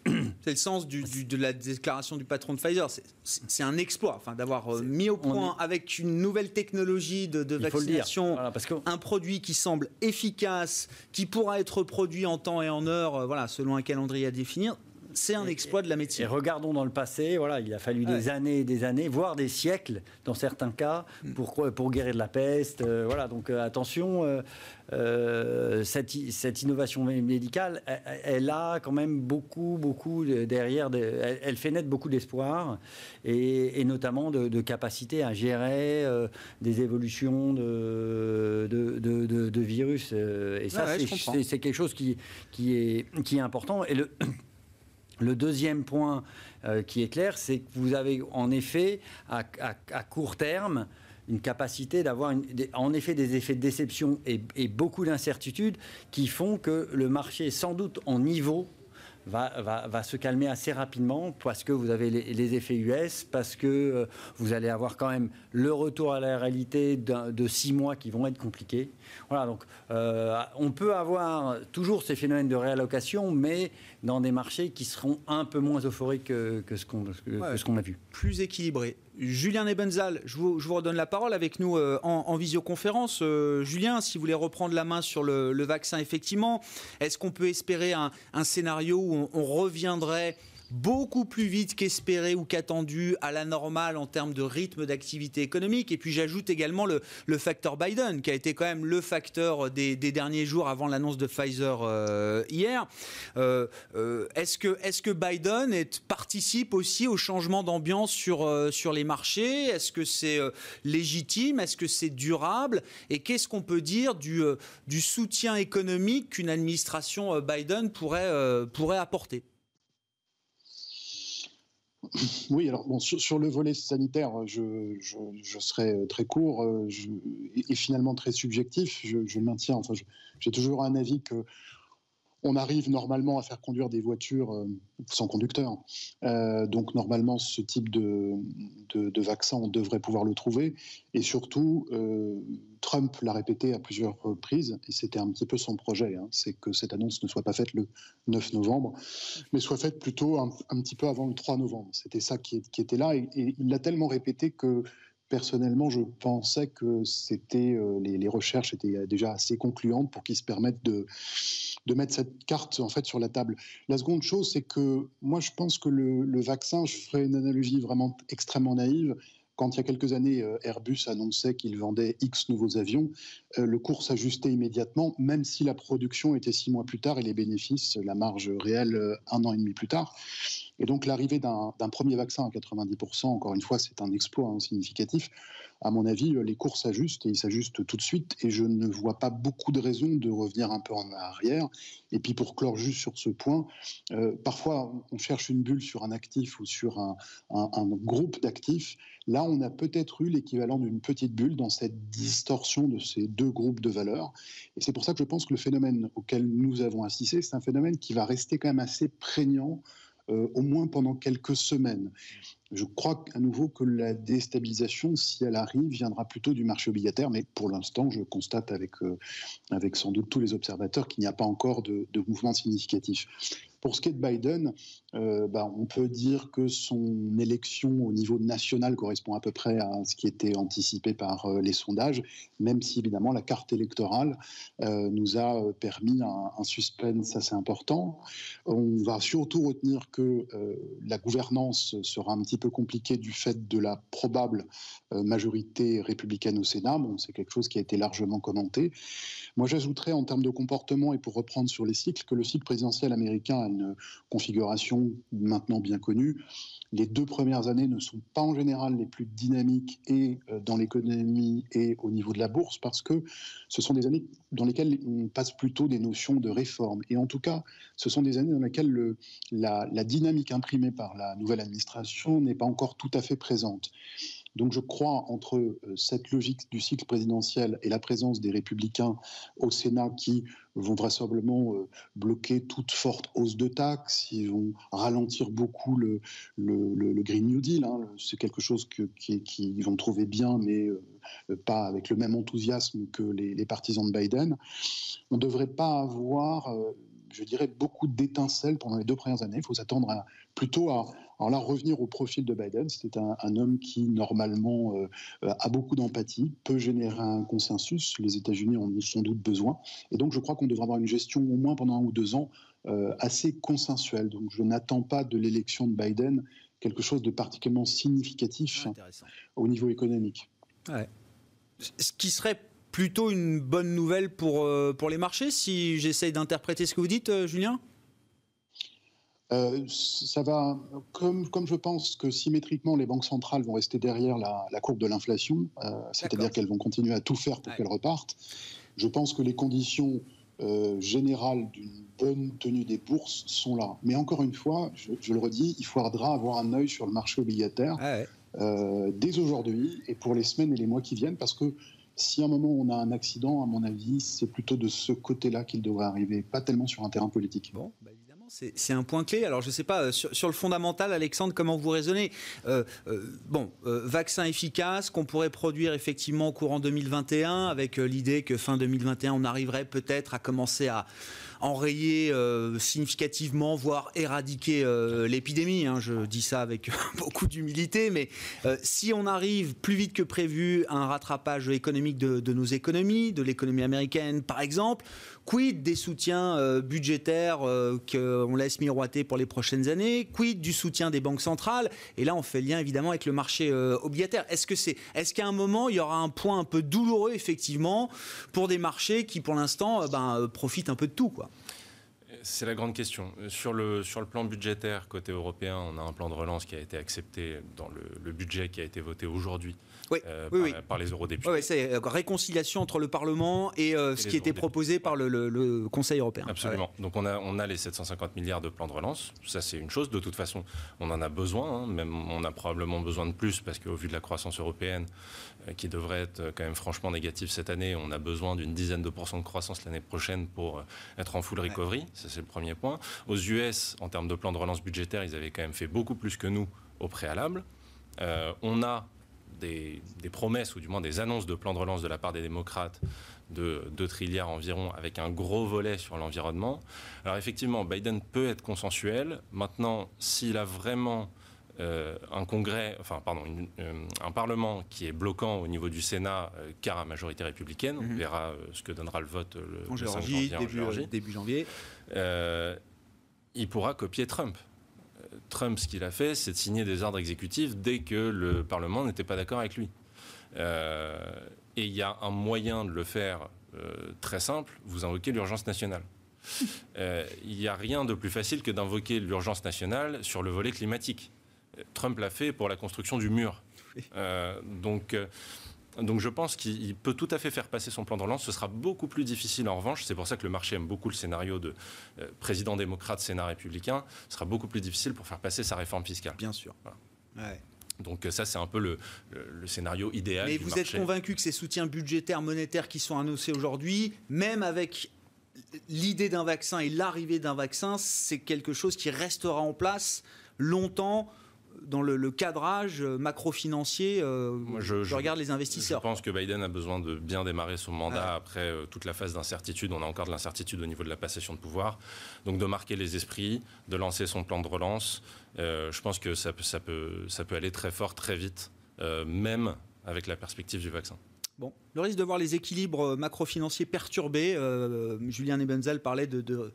le... sens de la déclaration du patron de Pfizer. C'est un exploit enfin, d'avoir mis au point avec une nouvelle technologie de, vaccination un produit qui semble efficace, qui pourra être produit en temps et en heure, voilà, selon un calendrier à définir c'est un exploit de la médecine. Et regardons dans le passé, voilà, il a fallu des années et des années, voire des siècles, dans certains cas, pour, pour guérir de la peste. Euh, voilà, donc euh, attention, euh, cette, cette, innovation médicale, elle, a quand même beaucoup, beaucoup derrière, elle, fait naître beaucoup d'espoir, et, notamment de, capacité à gérer des évolutions de, de, virus. Et ça, c'est quelque chose qui, qui, est, qui est important. Et le le deuxième point euh, qui est clair, c'est que vous avez en effet, à, court terme, une capacité d'avoir en effet des effets de déception et, et beaucoup d'incertitudes qui font que le marché, sans doute en niveau, va, se calmer assez rapidement parce que vous avez les, effets US, parce que euh, vous allez avoir quand même le retour à la réalité de six mois qui vont être compliqués. Voilà, donc euh, on peut avoir toujours ces phénomènes de réallocation, mais dans des marchés qui seront un peu moins euphoriques que, ce qu'on a vu. Plus équilibré. Julien Nebenzal, je vous, redonne la parole avec nous euh, en, visioconférence. Julien, si vous voulez reprendre la main sur le, vaccin, effectivement, est-ce qu'on peut espérer un scénario où on, reviendrait beaucoup plus vite qu'espéré ou qu'attendu à la normale en termes de rythme d'activité économique. Et puis j'ajoute également le, facteur Biden, qui a été quand même le facteur des, derniers jours avant l'annonce de Pfizer euh, hier. Euh, euh, est-ce que, Biden participe aussi au changement d'ambiance sur, les marchés? Est-ce que c'est légitime? Est-ce que c'est durable? Et qu'est-ce qu'on peut dire du, soutien économique qu'une administration Biden pourrait apporter? Oui, alors bon, sur, le volet sanitaire, je, serai très court euh, et, finalement très subjectif. Je, maintiens. Enfin, j'ai toujours un avis que on arrive normalement à faire conduire des voitures euh, sans conducteur. Euh, donc normalement, ce type de, de, vaccin, on devrait pouvoir le trouver. Et surtout, euh, Trump l'a répété à plusieurs reprises, et c'était un petit peu son projet, hein, c'est que cette annonce ne soit pas faite le 9 novembre, mais soit faite plutôt un, petit peu avant le 3 novembre. C'était ça qui, était là, et, il l'a tellement répété que personnellement, je pensais que c'était les, recherches étaient déjà assez concluantes pour qu'ils se permettent de, de mettre cette carte en fait sur la table. La seconde chose, c'est que moi, je pense que le, vaccin, je ferai une analogie vraiment extrêmement naïve, quand il y a quelques années, euh, Airbus annonçait qu'il vendait X nouveaux avions, euh, le cours s'ajustait immédiatement, même si la production était six mois plus tard et les bénéfices, la marge réelle, euh, un an et demi plus tard. Et donc l'arrivée d'un premier vaccin à 90%, encore une fois, c'est un exploit hein, significatif à mon avis, les cours s'ajustent et ils s'ajustent tout de suite. Et je ne vois pas beaucoup de raisons de revenir un peu en arrière. Et puis pour clore juste sur ce point, euh, parfois on cherche une bulle sur un actif ou sur un, groupe d'actifs. Là, on a peut-être eu l'équivalent d'une petite bulle dans cette distorsion de ces deux groupes de valeurs. Et c'est pour ça que je pense que le phénomène auquel nous avons assisté, c'est un phénomène qui va rester quand même assez prégnant euh, au moins pendant quelques semaines. Je crois à nouveau que la déstabilisation, si elle arrive, viendra plutôt du marché obligataire, mais pour l'instant, je constate avec, euh, sans doute tous les observateurs qu'il n'y a pas encore de mouvement significatif. Pour ce qui est de Biden, euh, bah, on peut dire que son élection au niveau national correspond à peu près à ce qui était anticipé par euh, les sondages, même si évidemment la carte électorale euh, nous a permis un, un, suspense assez important. On va surtout retenir que la gouvernance sera un petit peu compliquée du fait de la probable majorité républicaine au Sénat. Bon, c'est quelque chose qui a été largement commenté. Moi, j'ajouterais en termes de comportement et pour reprendre sur les cycles que le cycle présidentiel américain une configuration maintenant bien connue. Les deux premières années ne sont pas en général les plus dynamiques et euh, dans l'économie et au niveau de la bourse parce que ce sont des années dans lesquelles on passe plutôt des notions de réforme. Et en tout cas, ce sont des années dans lesquelles le, la, la dynamique imprimée par la nouvelle administration n'est pas encore tout à fait présente. Donc je crois entre euh, cette logique du cycle présidentiel et la présence des républicains au Sénat qui vont vraisemblablement euh, bloquer toute forte hausse de taxes, ils vont ralentir beaucoup le, Green New Deal. Hein. C'est quelque chose qu'ils vont trouver bien, mais euh, pas avec le même enthousiasme que les, partisans de Biden. On ne devrait pas avoir je dirais, beaucoup d'étincelles pendant les deux premières années. Il faut s'attendre plutôt à, alors là, revenir au profil de Biden, c'était un, homme qui, normalement, euh, a beaucoup d'empathie, peut générer un consensus. Les États-Unis en ont sans doute besoin. Et donc, je crois qu'on devrait avoir une gestion, au moins pendant un ou deux ans, euh, assez consensuelle. Donc, je n'attends pas de l'élection de Biden quelque chose de particulièrement significatif au niveau économique. Ce qui serait plutôt une bonne nouvelle pour, euh, pour les marchés, si j'essaye d'interpréter ce que vous dites, Julien? Euh, ça va, comme, comme je pense que symétriquement les banques centrales vont rester derrière la, courbe de l'inflation, euh, c'est-à-dire qu'elles vont continuer à tout faire pour qu'elle reparte, je pense que les conditions euh, générales d'une bonne tenue des bourses sont là. Mais encore une fois, je, le redis, il faudra avoir un œil sur le marché obligataire dès aujourd'hui et pour les semaines et les mois qui viennent, parce que si à un moment on a un accident, à mon avis, c'est plutôt de ce côté-là qu'il devrait arriver, pas tellement sur un terrain politique. Bon, bah, c'est un point clé. Alors, je ne sais pas, euh, sur, le fondamental, Alexandre, comment vous raisonnez? Euh, euh, Bon, vaccin efficace qu'on pourrait produire effectivement au courant 2021, avec l'idée que fin 2021, on arriverait peut-être à commencer à enrayer significativement, voire éradiquer l'épidémie. Hein. je dis ça avec (laughs) beaucoup d'humilité, mais si on arrive plus vite que prévu à un rattrapage économique de nos économies, de l'économie américaine par exemple, Quid des soutiens euh, budgétaires euh, qu'on laisse miroiter pour les prochaines années? Quid du soutien des banques centrales? Et là, on fait lien évidemment avec le marché euh, obligataire. Est-ce que c'est, est-ce qu'à un moment, il y aura un point un peu douloureux effectivement pour des marchés qui, pour l'instant, ben, profitent un peu de tout, quoi? C'est la grande question. Sur le, sur le plan budgétaire, côté européen, on a un plan de relance qui a été accepté dans le budget qui a été voté aujourd'hui euh, par, les eurodéputés. Oui, c'est euh, réconciliation entre le Parlement et, euh, ce qui était proposé par le, Conseil européen. Absolument. Donc on a, on a les 750 milliards de plan de relance. Ça, c'est une chose. De toute façon, on en a besoin. Hein. Même on a probablement besoin de plus parce qu'au vu de la croissance européenne, qui devrait être quand même franchement négative cette année, on a besoin d'une dizaine de pourcents de croissance l'année prochaine pour être en full recovery. Ça, c'est le premier point. Aux US, en termes de plan de relance budgétaire, ils avaient quand même fait beaucoup plus que nous au préalable. on a des, promesses, ou du moins des annonces de plan de relance de la part des démocrates de 2 trilliards environ, avec un gros volet sur l'environnement. Alors effectivement, Biden peut être consensuel. Maintenant, s'il a vraiment un congrès, enfin pardon, un parlement qui est bloquant au niveau du Sénat, car à majorité républicaine. On mhm. verra ce que donnera le vote le, en janvier, début, début janvier. il pourra copier Trump. Trump, ce qu'il a fait, c'est de signer des ordres exécutifs dès que le Parlement n'était pas d'accord avec lui. Euh, et il y a un moyen de le faire euh, très simple, vous invoquez l'urgence nationale. (laughs) Euh, il n'y a rien de plus facile que d'invoquer l'urgence nationale sur le volet climatique. Trump l'a fait pour la construction du mur. donc, donc je pense qu'il peut tout à fait faire passer son plan de relance. Ce sera beaucoup plus difficile en revanche. C'est pour ça que le marché aime beaucoup le scénario de président démocrate, Sénat républicain. Ce sera beaucoup plus difficile pour faire passer sa réforme fiscale. Bien sûr. Donc ça, c'est un peu le, scénario idéal. Mais vous êtes convaincu que ces soutiens budgétaires, monétaires qui sont annoncés aujourd'hui, même avec l'idée d'un vaccin et l'arrivée d'un vaccin, c'est quelque chose qui restera en place longtemps dans le, cadrage macro-financier euh, je, regarde les investisseurs. Je pense que Biden a besoin de bien démarrer son mandat après euh, toute la phase d'incertitude. On a encore de l'incertitude au niveau de la passation de pouvoir. Donc de marquer les esprits, de lancer son plan de relance, euh, je pense que ça, ça, peut, ça peut aller très fort, très vite, même avec la perspective du vaccin. Bon, le risque de voir les équilibres macro-financiers perturbés, Julien Nebenzel parlait de, de,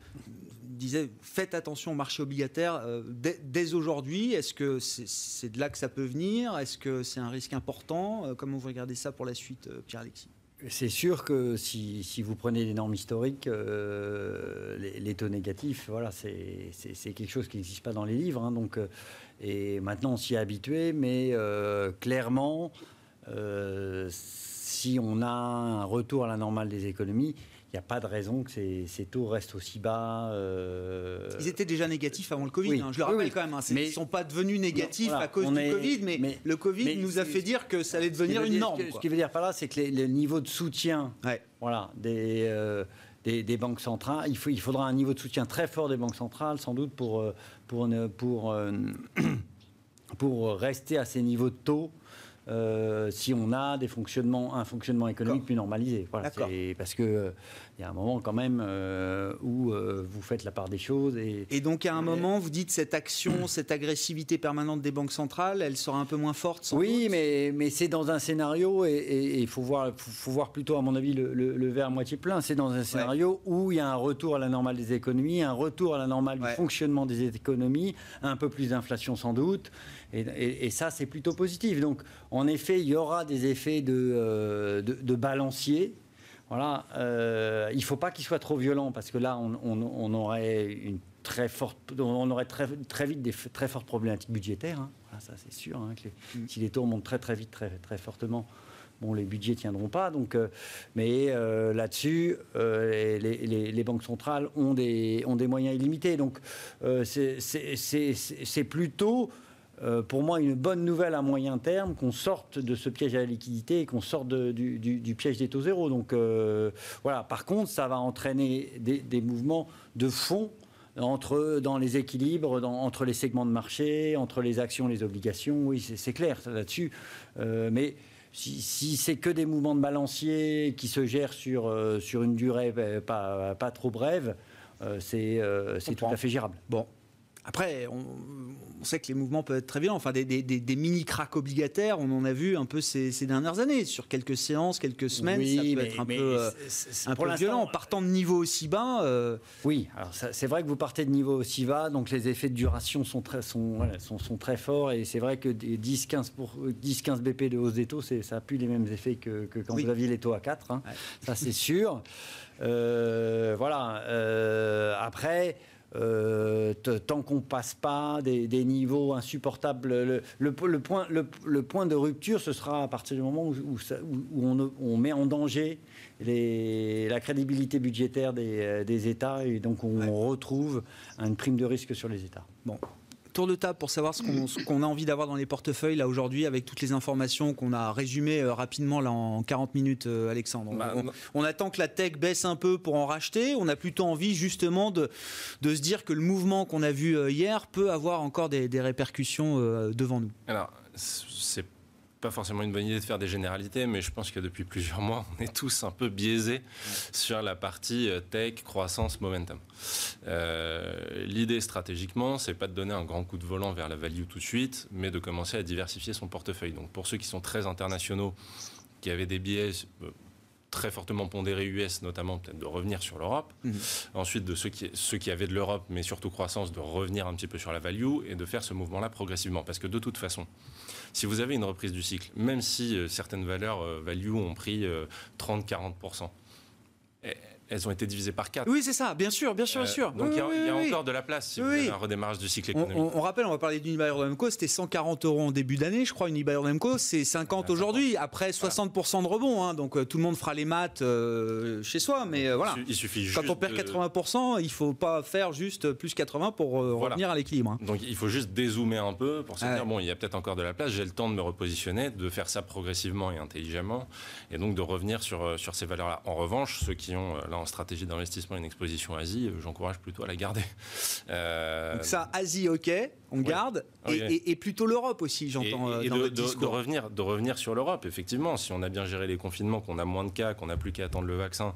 disait faites attention au marché obligataire euh, dès, aujourd'hui. Est-ce que c'est de là que ça peut venir? Est-ce que c'est un risque important? Euh, Comment vous regardez ça pour la suite, euh, Pierre-Alexis? C'est sûr que si, vous prenez les normes historiques, les, taux négatifs, voilà, c'est quelque chose qui n'existe pas dans les livres. Hein, donc, et maintenant, on s'y est habitué, mais clairement, si on a un retour à la normale des économies, il n'y a pas de raison que ces, taux restent aussi bas. Euh, Ils étaient déjà négatifs avant le Covid, hein, je le rappelle quand même. Hein, ils ne sont pas devenus négatifs à cause du Covid, mais, le Covid nous a fait dire que ça allait devenir une norme. Ce, qui veut dire par là, c'est que le niveau de soutien voilà, euh, des, des, banques centrales, il, faut, il faudra un niveau de soutien très fort des banques centrales, sans doute, pour, euh, pour, pour, (clears throat) pour rester à ces niveaux de taux euh, si on a des fonctionnements, un fonctionnement économique plus normalisé. Voilà, parce que euh, il y a un moment quand même euh, où vous faites la part des choses. Et, et donc à un moment, vous dites cette action, (clears throat) cette agressivité permanente des banques centrales, elle sera un peu moins forte. Sans oui, mais, mais c'est dans un scénario et il faut voir, faut, voir plutôt à mon avis le, le, verre à moitié plein. C'est dans un scénario où il y a un retour à la normale des économies, un retour à la normale du fonctionnement des économies, un peu plus d'inflation sans doute. Et, ça, c'est plutôt positif. Donc, en effet, il y aura des effets de, euh, de, balancier. Voilà. Euh, il ne faut pas qu'il soit trop violent parce que là, on, aurait une très forte, on aurait très, très vite des très fortes problématiques budgétaires. Hein. ça, c'est sûr. Hein, mm. Si les taux montent très très vite, très, très fortement, bon, les budgets tiendront pas. Donc, euh, mais là-dessus, les, les, banques centrales ont des, ont des moyens illimités. Donc, c'est plutôt euh, pour moi une bonne nouvelle à moyen terme qu'on sorte de ce piège à la liquidité et qu'on sorte du, piège des taux zéro. Donc euh, voilà. Par contre, ça va entraîner des, mouvements de fond entre dans les équilibres entre les segments de marché, entre les actions, les obligations. Oui, c'est clair là-dessus. Euh, mais si, c'est que des mouvements de balancier qui se gèrent sur, sur une durée pas, pas trop brève, c'est tout à fait gérable. Bon, après, on, sait que les mouvements peuvent être très violents. Enfin, des, mini cracks obligataires, on en a vu un peu ces, dernières années. Sur quelques séances, quelques semaines, ça peut être un peu, euh, un peu violent. En partant de niveau aussi bas. Euh, oui, alors c'est vrai que vous partez de niveau aussi bas, donc les effets de duration sont très, sont, sont, très forts. Et c'est vrai que 10-15 BP de hausse des taux, ça n'a plus les mêmes effets que, quand vous aviez les taux à 4. Hein. Ça, c'est sûr. Euh, voilà. après. Euh, tant qu'on passe pas des, niveaux insupportables. Le, point, le, point, de rupture, ce sera à partir du moment où, on, met en danger la crédibilité budgétaire des, des, États et donc on retrouve une prime de risque sur les États. Bon, tour de table pour savoir ce qu'on a envie d'avoir dans les portefeuilles là aujourd'hui avec toutes les informations qu'on a résumées euh, rapidement là en 40 minutes, euh, Alexandre. Bah, on, attend que la tech baisse un peu pour en racheter. On a plutôt envie justement de, de se dire que le mouvement qu'on a vu euh, hier peut avoir encore des, répercussions devant nous. Alors, c'est pas forcément une bonne idée de faire des généralités, mais je pense que depuis plusieurs mois, on est tous un peu biaisés sur la partie euh, tech, croissance, momentum. Euh, l'idée stratégiquement, c'est pas de donner un grand coup de volant vers la value tout de suite, mais de commencer à diversifier son portefeuille. Donc pour ceux qui sont très internationaux, qui avaient des biais euh, très fortement pondéré US, notamment peut-être de revenir sur l'Europe. Mhm. Ensuite, de ceux qui, ceux qui avaient de l'Europe, mais surtout croissance, de revenir un petit peu sur la value et de faire ce mouvement-là progressivement. Parce que de toute façon, si vous avez une reprise du cycle, même si euh, certaines valeurs euh, value ont pris 30-40%, elles ont été divisées par 4. Oui, c'est ça, bien sûr, bien sûr, bien sûr. Donc il y a, encore de la place si vous avez un redémarrage du cycle économique. On, rappelle, on va parler d'Unibail Rodamco, c'était 140 euros en début d'année, je crois. Unibail Rodamco, c'est 50 aujourd'hui, après 60% de rebond. Hein, donc euh, tout le monde fera les maths euh, chez soi, mais euh, voilà. Il suffit Quand on perd 80%, il faut pas faire juste plus 80 pour revenir à l'équilibre. Hein. Donc il faut juste dézoomer un peu pour se dire bon, il y a peut-être encore de la place, j'ai le temps de me repositionner, de faire ça progressivement et intelligemment, et donc de revenir sur, sur ces valeurs-là. En revanche, ceux qui ont là en stratégie d'investissement une exposition Asie, euh, j'encourage plutôt à la garder. Euh, Donc ça, Asie, ok, on garde, et, plutôt l'Europe aussi, j'entends. Et, euh, de, revenir, de revenir sur l'Europe, effectivement, si on a bien géré les confinements, qu'on a moins de cas, qu'on n'a plus qu'à attendre le vaccin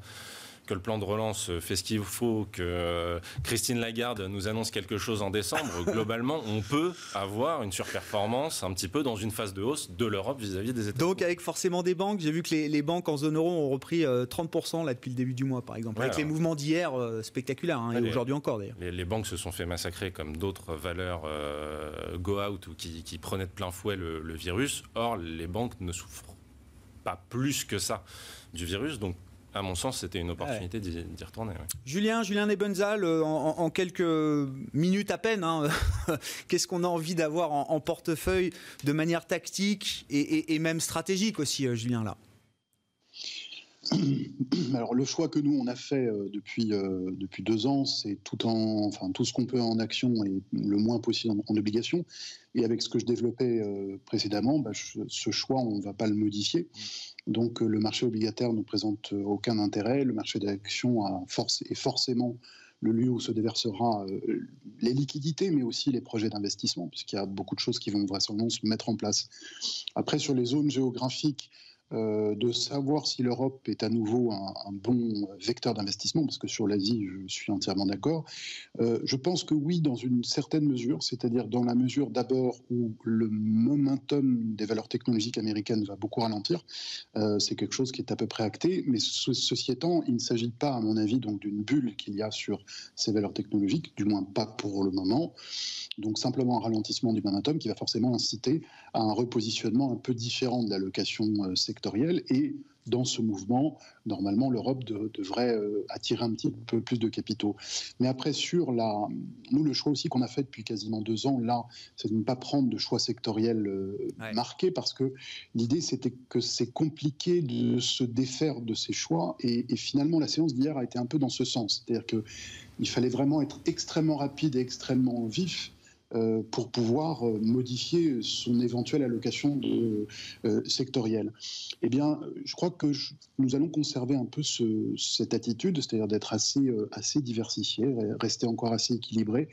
que le plan de relance fait ce qu'il faut, que Christine Lagarde nous annonce quelque chose en décembre, (laughs) globalement, on peut avoir une surperformance un petit peu dans une phase de hausse de l'Europe vis-à-vis des États-Unis. Donc avec forcément des banques, j'ai vu que les, banques en zone euro ont repris 30% euh, là depuis le début du mois, par exemple, avec les mouvements d'hier euh, spectaculaires, hein, et aujourd'hui encore d'ailleurs. Les, banques se sont fait massacrer comme d'autres valeurs euh, go-out ou qui, prenaient de plein fouet le, le virus. Or, les banques ne souffrent pas plus que ça du virus, donc à mon sens, c'était une opportunité d'y retourner. Julien, Julien Nebenzal, euh, en, quelques minutes à peine, hein, (laughs) qu'est-ce qu'on a envie d'avoir en, portefeuille de manière tactique et, même stratégique aussi, euh, Julien, là? (clears throat) alors le choix que nous on a fait euh, depuis depuis deux ans, c'est tout en enfin tout ce qu'on peut en action et le moins possible en, obligation. Et avec ce que je développais précédemment, bah, ce choix on ne va pas le modifier. Donc euh, le marché obligataire ne présente euh, aucun intérêt. Le marché d'actions est forcément le lieu où se déversera euh, les liquidités, mais aussi les projets d'investissement, puisqu'il y a beaucoup de choses qui vont vraisemblablement se mettre en place. Après, sur les zones géographiques, euh, de savoir si l'Europe est à nouveau un, bon vecteur d'investissement, parce que sur l'Asie, je suis entièrement d'accord. Euh, je pense que oui, dans une certaine mesure, c'est-à-dire dans la mesure d'abord où le momentum des valeurs technologiques américaines va beaucoup ralentir. Euh, c'est quelque chose qui est à peu près acté, mais ceci étant, il ne s'agit pas, à mon avis, donc d'une bulle qu'il y a sur ces valeurs technologiques, du moins pas pour le moment. Donc simplement un ralentissement du momentum qui va forcément inciter à un repositionnement un peu différent de l'allocation sectorielle et dans ce mouvement, normalement, l'Europe devrait euh, attirer un petit peu plus de capitaux. Mais après, sur la, nous, le choix aussi qu'on a fait depuis quasiment deux ans, là, c'est de ne pas prendre de choix sectoriel euh, marqué, parce que l'idée, c'était que c'est compliqué de se défaire de ces choix, et, et finalement, la séance d'hier a été un peu dans ce sens. C'est-à-dire qu'il fallait vraiment être extrêmement rapide et extrêmement vif pour pouvoir euh, modifier son éventuelle allocation euh, sectorielle. Eh bien, je crois que nous allons conserver un peu cette attitude, c'est-à-dire d'être assez, assez diversifié, rester encore assez équilibré.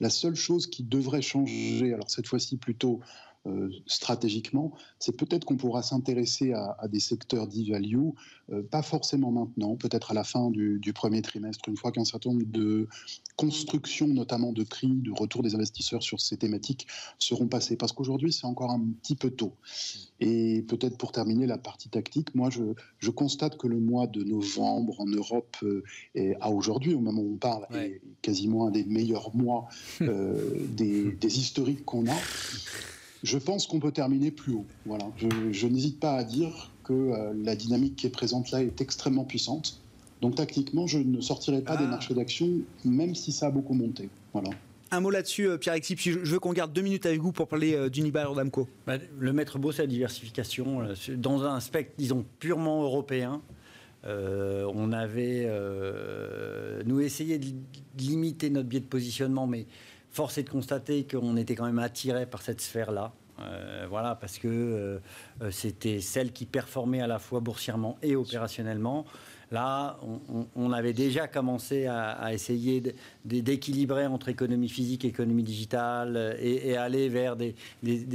La seule chose qui devrait changer, alors cette fois-ci plutôt euh, stratégiquement, c'est peut-être qu'on pourra s'intéresser à, des secteurs d'e-value, euh, pas forcément maintenant, peut-être à la fin du, premier trimestre, une fois qu'un certain nombre de constructions, notamment de prix, de retour des investisseurs sur ces thématiques, seront passées. Parce qu'aujourd'hui, c'est encore un petit peu tôt. Et peut-être pour terminer la partie tactique, moi, je, constate que le mois de novembre en Europe, euh, est, à aujourd'hui, au moment où on parle, est quasiment un des meilleurs mois des, des historiques qu'on a je pense qu'on peut terminer plus haut. Voilà. Je, n'hésite pas à dire que euh, la dynamique qui est présente là est extrêmement puissante. Donc tactiquement, je ne sortirai pas des ah. marchés d'action, même si ça a beaucoup monté. Voilà. Un mot là-dessus, euh, Pierre Exip, je veux qu'on garde deux minutes avec vous pour parler euh, d'Unibail Rodamco. Bah, le maître beau, c'est la diversification. Dans un spectre, disons, purement européen, on avait, nous, essayé de limiter notre biais de positionnement, mais force est de constater qu'on était quand même attiré par cette sphère-là. Euh, voilà, parce que euh, euh, c'était celle qui performait à la fois boursièrement et opérationnellement. Là, on, avait déjà commencé à, essayer d'équilibrer entre économie physique et économie digitale et, aller vers des,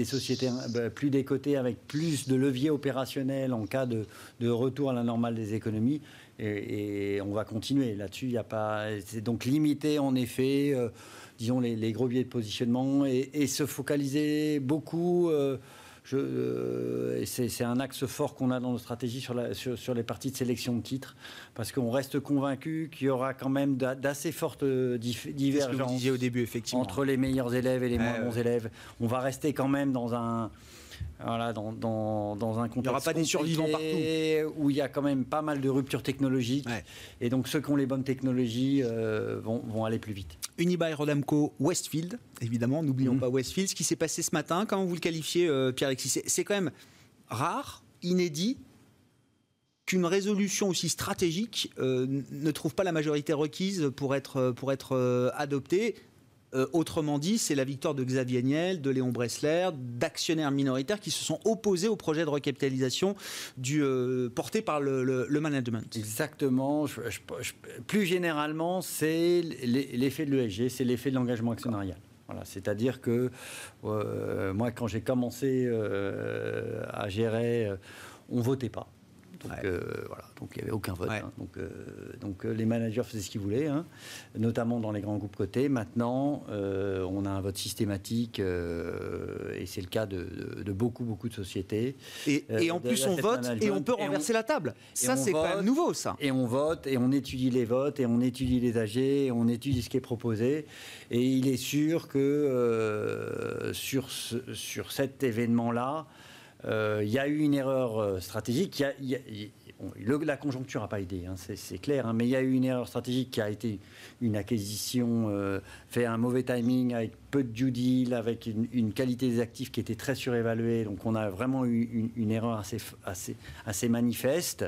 sociétés bah, plus décotées avec plus de leviers opérationnels en cas de, retour à la normale des économies. Et, on va continuer là-dessus. Il y a pas, c'est donc limité en effet, disons les, gros biais de positionnement et, se focaliser beaucoup. Euh, euh, c'est un axe fort qu'on a dans nos stratégies sur, les parties de sélection de titres, parce qu'on reste convaincu qu'il y aura quand même d'assez fortes divergences au début, effectivement. entre les meilleurs élèves et les moins bons élèves. On va rester quand même dans un voilà, dans, dans, un contexte. Il n'y aura pas des survivants partout. Où il y a quand même pas mal de ruptures technologiques. Et donc ceux qui ont les bonnes technologies euh, vont, aller plus vite. Unibail Rodamco Westfield, évidemment, n'oublions mhm. pas Westfield. Ce qui s'est passé ce matin, comment vous le qualifiez, euh, Pierre-Alexis C'est quand même rare, inédit, qu'une résolution aussi stratégique euh, ne trouve pas la majorité requise pour être, pour être adoptée. Euh, autrement dit, c'est la victoire de Xavier Niel, de Léon Bressler, d'actionnaires minoritaires qui se sont opposés au projet de recapitalisation euh, porté par le, management. Exactement. plus généralement, c'est l'effet de l'ESG, c'est l'effet de l'engagement actionnarial. Voilà, C'est-à-dire que euh, moi, quand j'ai commencé à gérer, on ne votait pas. Donc, euh, voilà, donc il n'y avait aucun vote. Hein. Donc, euh, donc euh, les managers faisaient ce qu'ils voulaient, hein, notamment dans les grands groupes cotés. Maintenant, on a un vote systématique, et c'est le cas de, beaucoup, beaucoup de sociétés. Et, en plus, on vote et on peut renverser la table. Ça, c'est quand même nouveau, ça. Et on vote, et on étudie les votes, et on étudie les AG, et on étudie ce qui est proposé. Et il est sûr que sur, sur cet événement-là, il y a eu une erreur euh, stratégique. la conjoncture n'a pas aidé, hein, c'est clair, hein, mais il y a eu une erreur stratégique qui a été une acquisition, euh, fait un mauvais timing avec peu de due deal, avec une, qualité des actifs qui était très surévaluée. Donc on a vraiment eu une, erreur assez, assez, assez manifeste.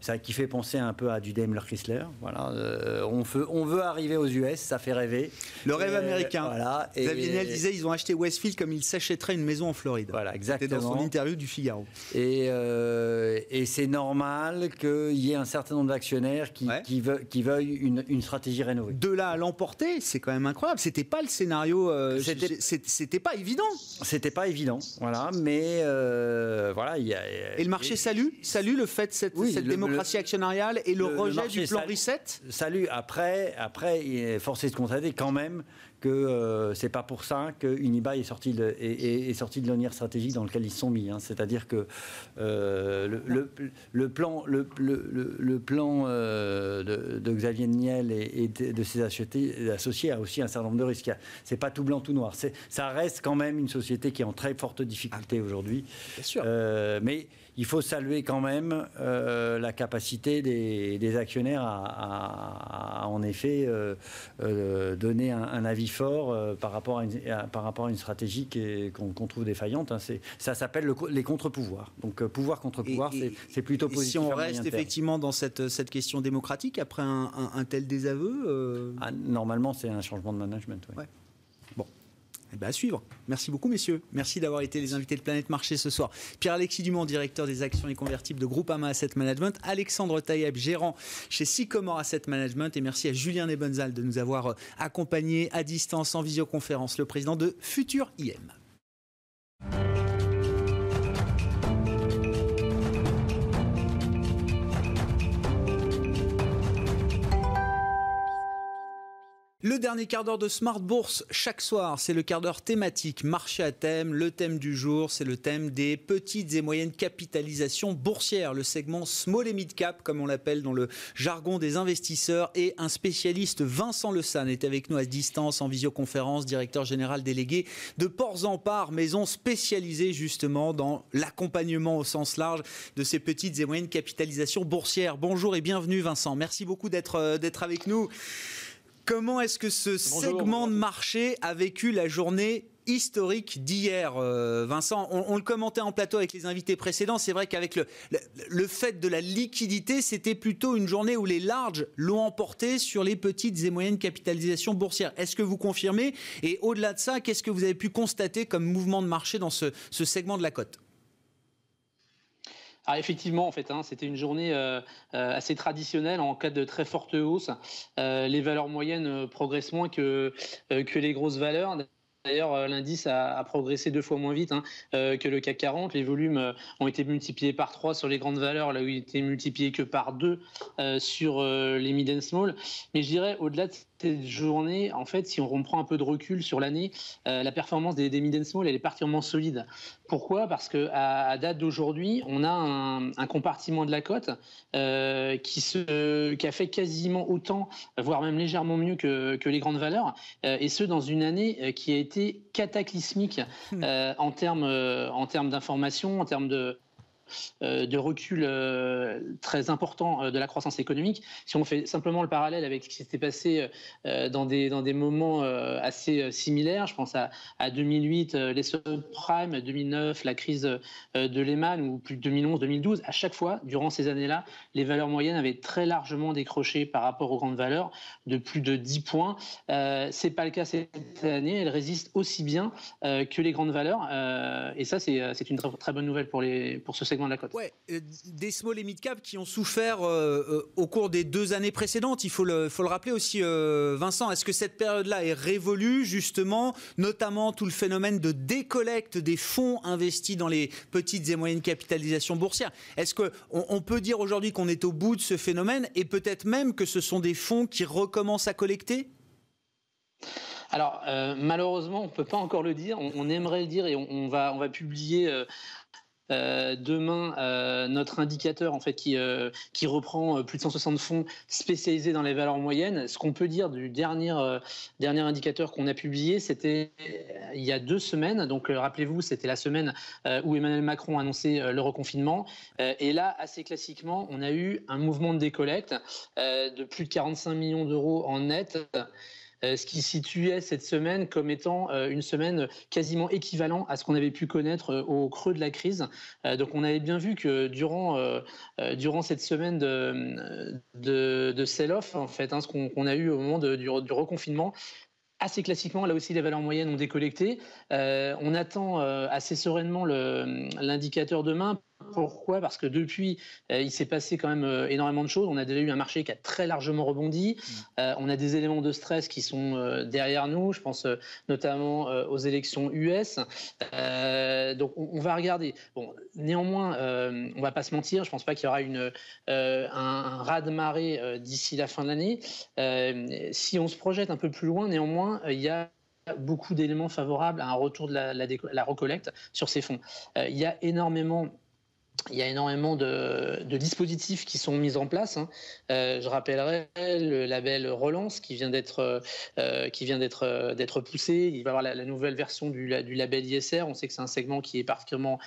Ça qui fait penser un peu à du Daimler Chrysler. Voilà, euh, on, veut, on veut arriver aux US, ça fait rêver. Le rêve américain. Voilà. Et, Xavier Niel disait ils ont acheté Westfield comme ils s'achèteraient une maison en Floride. Voilà, exactement. C'était dans son interview du Figaro. Et, euh, et c'est normal qu'il y ait un certain nombre d'actionnaires qui, qui, qui, veuillent une, une stratégie rénovée. De là à l'emporter, c'est quand même incroyable. C'était pas le scénario euh, c'était pas évident. C'était pas évident, voilà. Mais euh, voilà, il y a. Et le marché salue, salue le fait de cette, démocratie actionnariale et le, rejet du plan reset. Salue. Après, après, il est forcé de constater quand même que euh, c'est pas pour ça que Unibail est sorti de, est, sorti de stratégique dans lequel ils sont mis. Hein. C'est-à-dire que euh, le, le, plan, le, le plan euh, de, Xavier Niel et, de, ses associés, a aussi un certain nombre de risques. C'est pas tout blanc, tout noir. Ça reste quand même une société qui est en très forte difficulté aujourd'hui. Bien sûr. mais il faut saluer quand même euh, la capacité des, actionnaires à, en effet euh, euh, donner un, avis fort par, rapport à une, par rapport à une stratégie qu'on trouve défaillante. Hein. Ça s'appelle les contre-pouvoirs. Donc pouvoir contre pouvoir, c'est plutôt positif. Si on reste effectivement dans cette, cette question démocratique après un, tel désaveu ah, Normalement, c'est un changement de management. Ouais. Eh ben, à suivre. Merci beaucoup, messieurs. Merci d'avoir été les invités de Planète Marché ce soir. Pierre-Alexis Dumont, directeur des actions et convertibles de Groupama Asset Management. Alexandre Taïeb, gérant chez Sycomore Asset Management. Et merci à Julien Nebenzal de nous avoir euh, accompagnés à distance en visioconférence, le président de Futur IM. Le dernier quart d'heure de Smart Bourse chaque soir, c'est le quart d'heure thématique marché à thème. Le thème du jour, c'est le thème des petites et moyennes capitalisations boursières, le segment small et mid cap comme on l'appelle dans le jargon des investisseurs et un spécialiste Vincent Le San est avec nous à distance en visioconférence, directeur général délégué de Ports en Part, maison spécialisée justement dans l'accompagnement au sens large de ces petites et moyennes capitalisations boursières. Bonjour et bienvenue Vincent. Merci beaucoup d'être euh, d'être avec nous. Comment est-ce que ce segment de marché a vécu la journée historique d'hier, euh, Vincent? On, le commentait en plateau avec les invités précédents. C'est vrai qu'avec le, le, fait de la liquidité, c'était plutôt une journée où les larges l'ont emporté sur les petites et moyennes capitalisations boursières. Est-ce que vous confirmez? Et au-delà de ça, qu'est-ce que vous avez pu constater comme mouvement de marché dans ce segment de la cote? Ah, effectivement, en fait, hein, c'était une journée assez traditionnelle en cas de très forte hausse. les valeurs moyennes progressent moins que, les grosses valeurs. D'ailleurs, euh, l'indice a, progressé deux fois moins vite hein, euh, que le CAC 40. Les volumes euh, ont été multipliés par trois sur les grandes valeurs, là où ils étaient multipliés que par deux sur les mid and small. Mais je dirais, au-delà de cette journée, en fait, si on reprend un peu de recul sur l'année, la performance des, mid and small, elle est particulièrement solide. Pourquoi? Parce que à, date d'aujourd'hui, on a un, compartiment de la cote qui, se, qui a fait quasiment autant, voire même légèrement mieux que, que les grandes valeurs, et ce dans une année qui a été cataclysmique euh, en termes euh, en termes d'information, en termes de euh, de recul euh, très important euh, de la croissance économique. Si on fait simplement le parallèle avec ce qui s'était passé dans, des, dans des moments assez similaires, je pense à, à 2008, les subprimes, 2009, la crise de Lehman ou plus 2011-2012, à chaque fois, durant ces années-là, les valeurs moyennes avaient très largement décroché par rapport aux grandes valeurs de plus de 10 points. Euh, c'est pas le cas cette année, elles résistent aussi bien que les grandes valeurs et ça c'est une très, très, bonne nouvelle pour, les, pour ce segment de la Ouais, euh, des small et mid cap qui ont souffert euh, euh, au cours des deux années précédentes. Il faut le, faut le rappeler aussi, Vincent. Est-ce que cette période-là est révolue, justement, notamment tout le phénomène de décollecte des fonds investis dans les petites et moyennes capitalisations boursières? Est-ce qu'on on peut dire aujourd'hui qu'on est au bout de ce phénomène et peut-être même que ce sont des fonds qui recommencent à collecter? Alors malheureusement, on ne peut pas encore le dire. On, aimerait le dire et on, va, on va publier euh, demain, euh, notre indicateur en fait qui, euh, reprend plus de 160 fonds spécialisés dans les valeurs moyennes. Ce qu'on peut dire du dernier, dernier indicateur qu'on a publié, c'était il y a deux semaines. Donc rappelez-vous, c'était la semaine où Emmanuel Macron a annoncé le reconfinement. et là, assez classiquement, on a eu un mouvement de décollecte de plus de 45 millions d'euros en net. Euh, ce qui situait cette semaine comme étant euh, une semaine quasiment équivalent à ce qu'on avait pu connaître euh, au creux de la crise. donc on avait bien vu que durant, durant cette semaine de, de, sell-off, en fait, hein, ce qu'on a eu au moment du, du reconfinement, assez classiquement, là aussi, les valeurs moyennes ont décollecté. on attend assez sereinement l'indicateur demain pourquoi? Parce que depuis, euh, il s'est passé quand même euh, énormément de choses. On a déjà eu un marché qui a très largement rebondi. Mm. Euh, on a des éléments de stress qui sont derrière nous. Je pense notamment aux élections US. donc on, va regarder. Bon, néanmoins, on va pas se mentir. Je pense pas qu'il y aura une, un, un raz de marée d'ici la fin de l'année. si on se projette un peu plus loin, néanmoins, il y a beaucoup d'éléments favorables à un retour de la, la, recollecte sur ces fonds. il y a énormément il y a énormément de, dispositifs qui sont mis en place. Hein. Euh, je rappellerai le label Relance qui vient d'être euh, qui vient d'être euh, d'être poussé. Il va y avoir la, nouvelle version du, label ISR. On sait que c'est un segment qui est particulièrement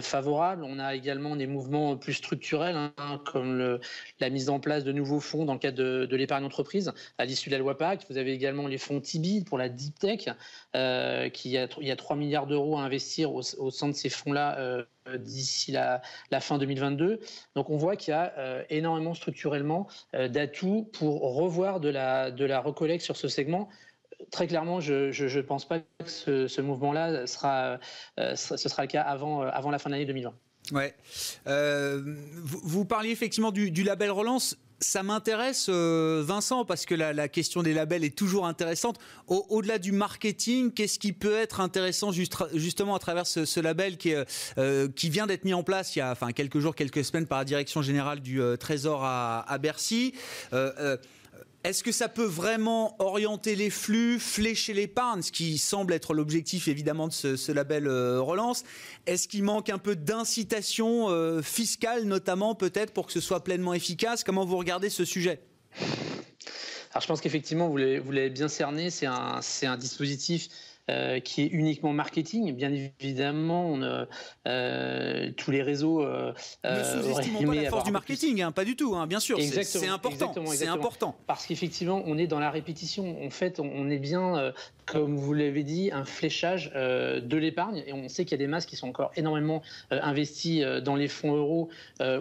favorable. On a également des mouvements plus structurels, hein, comme la mise en place de nouveaux fonds dans le cadre de, l'épargne entreprise à l'issue de la loi PAC. Vous avez également les fonds TIBI pour la deep tech, qui a, il y a 3 milliards d'euros à investir au, sein de ces fonds-là euh, d'ici la, fin 2022. Donc on voit qu'il y a euh, énormément structurellement euh, d'atouts pour revoir de la, de la recollecte sur ce segment très clairement, je ne pense pas que ce, mouvement-là sera, ce sera le cas avant, avant la fin de l'année 2020. Ouais. vous, parliez effectivement du, label relance ça m'intéresse, euh, Vincent, parce que la, question des labels est toujours intéressante. Au-delà du marketing, qu'est-ce qui peut être intéressant justement à travers ce, label qui, euh, qui vient d'être mis en place il y a enfin, quelques jours, quelques semaines par la direction générale du euh, Trésor à, à Bercy est-ce que ça peut vraiment orienter les flux, flécher l'épargne, ce qui semble être l'objectif évidemment de ce, label euh, relance. Est-ce qu'il manque un peu d'incitation euh, fiscale notamment peut-être pour que ce soit pleinement efficace? Comment vous regardez ce sujet? Alors je pense qu'effectivement, vous l'avez bien cerné, c'est un, un dispositif euh, qui est uniquement marketing. Bien évidemment, on, euh, tous les réseaux. Euh, ne sous-estimons pas la force du marketing, hein, pas du tout, hein, bien sûr. C'est important. C'est important. Parce qu'effectivement, on est dans la répétition. En fait, on est bien comme vous l'avez dit, un fléchage euh, de l'épargne. Et on sait qu'il y a des masses qui sont encore énormément euh, investies euh, dans les fonds euros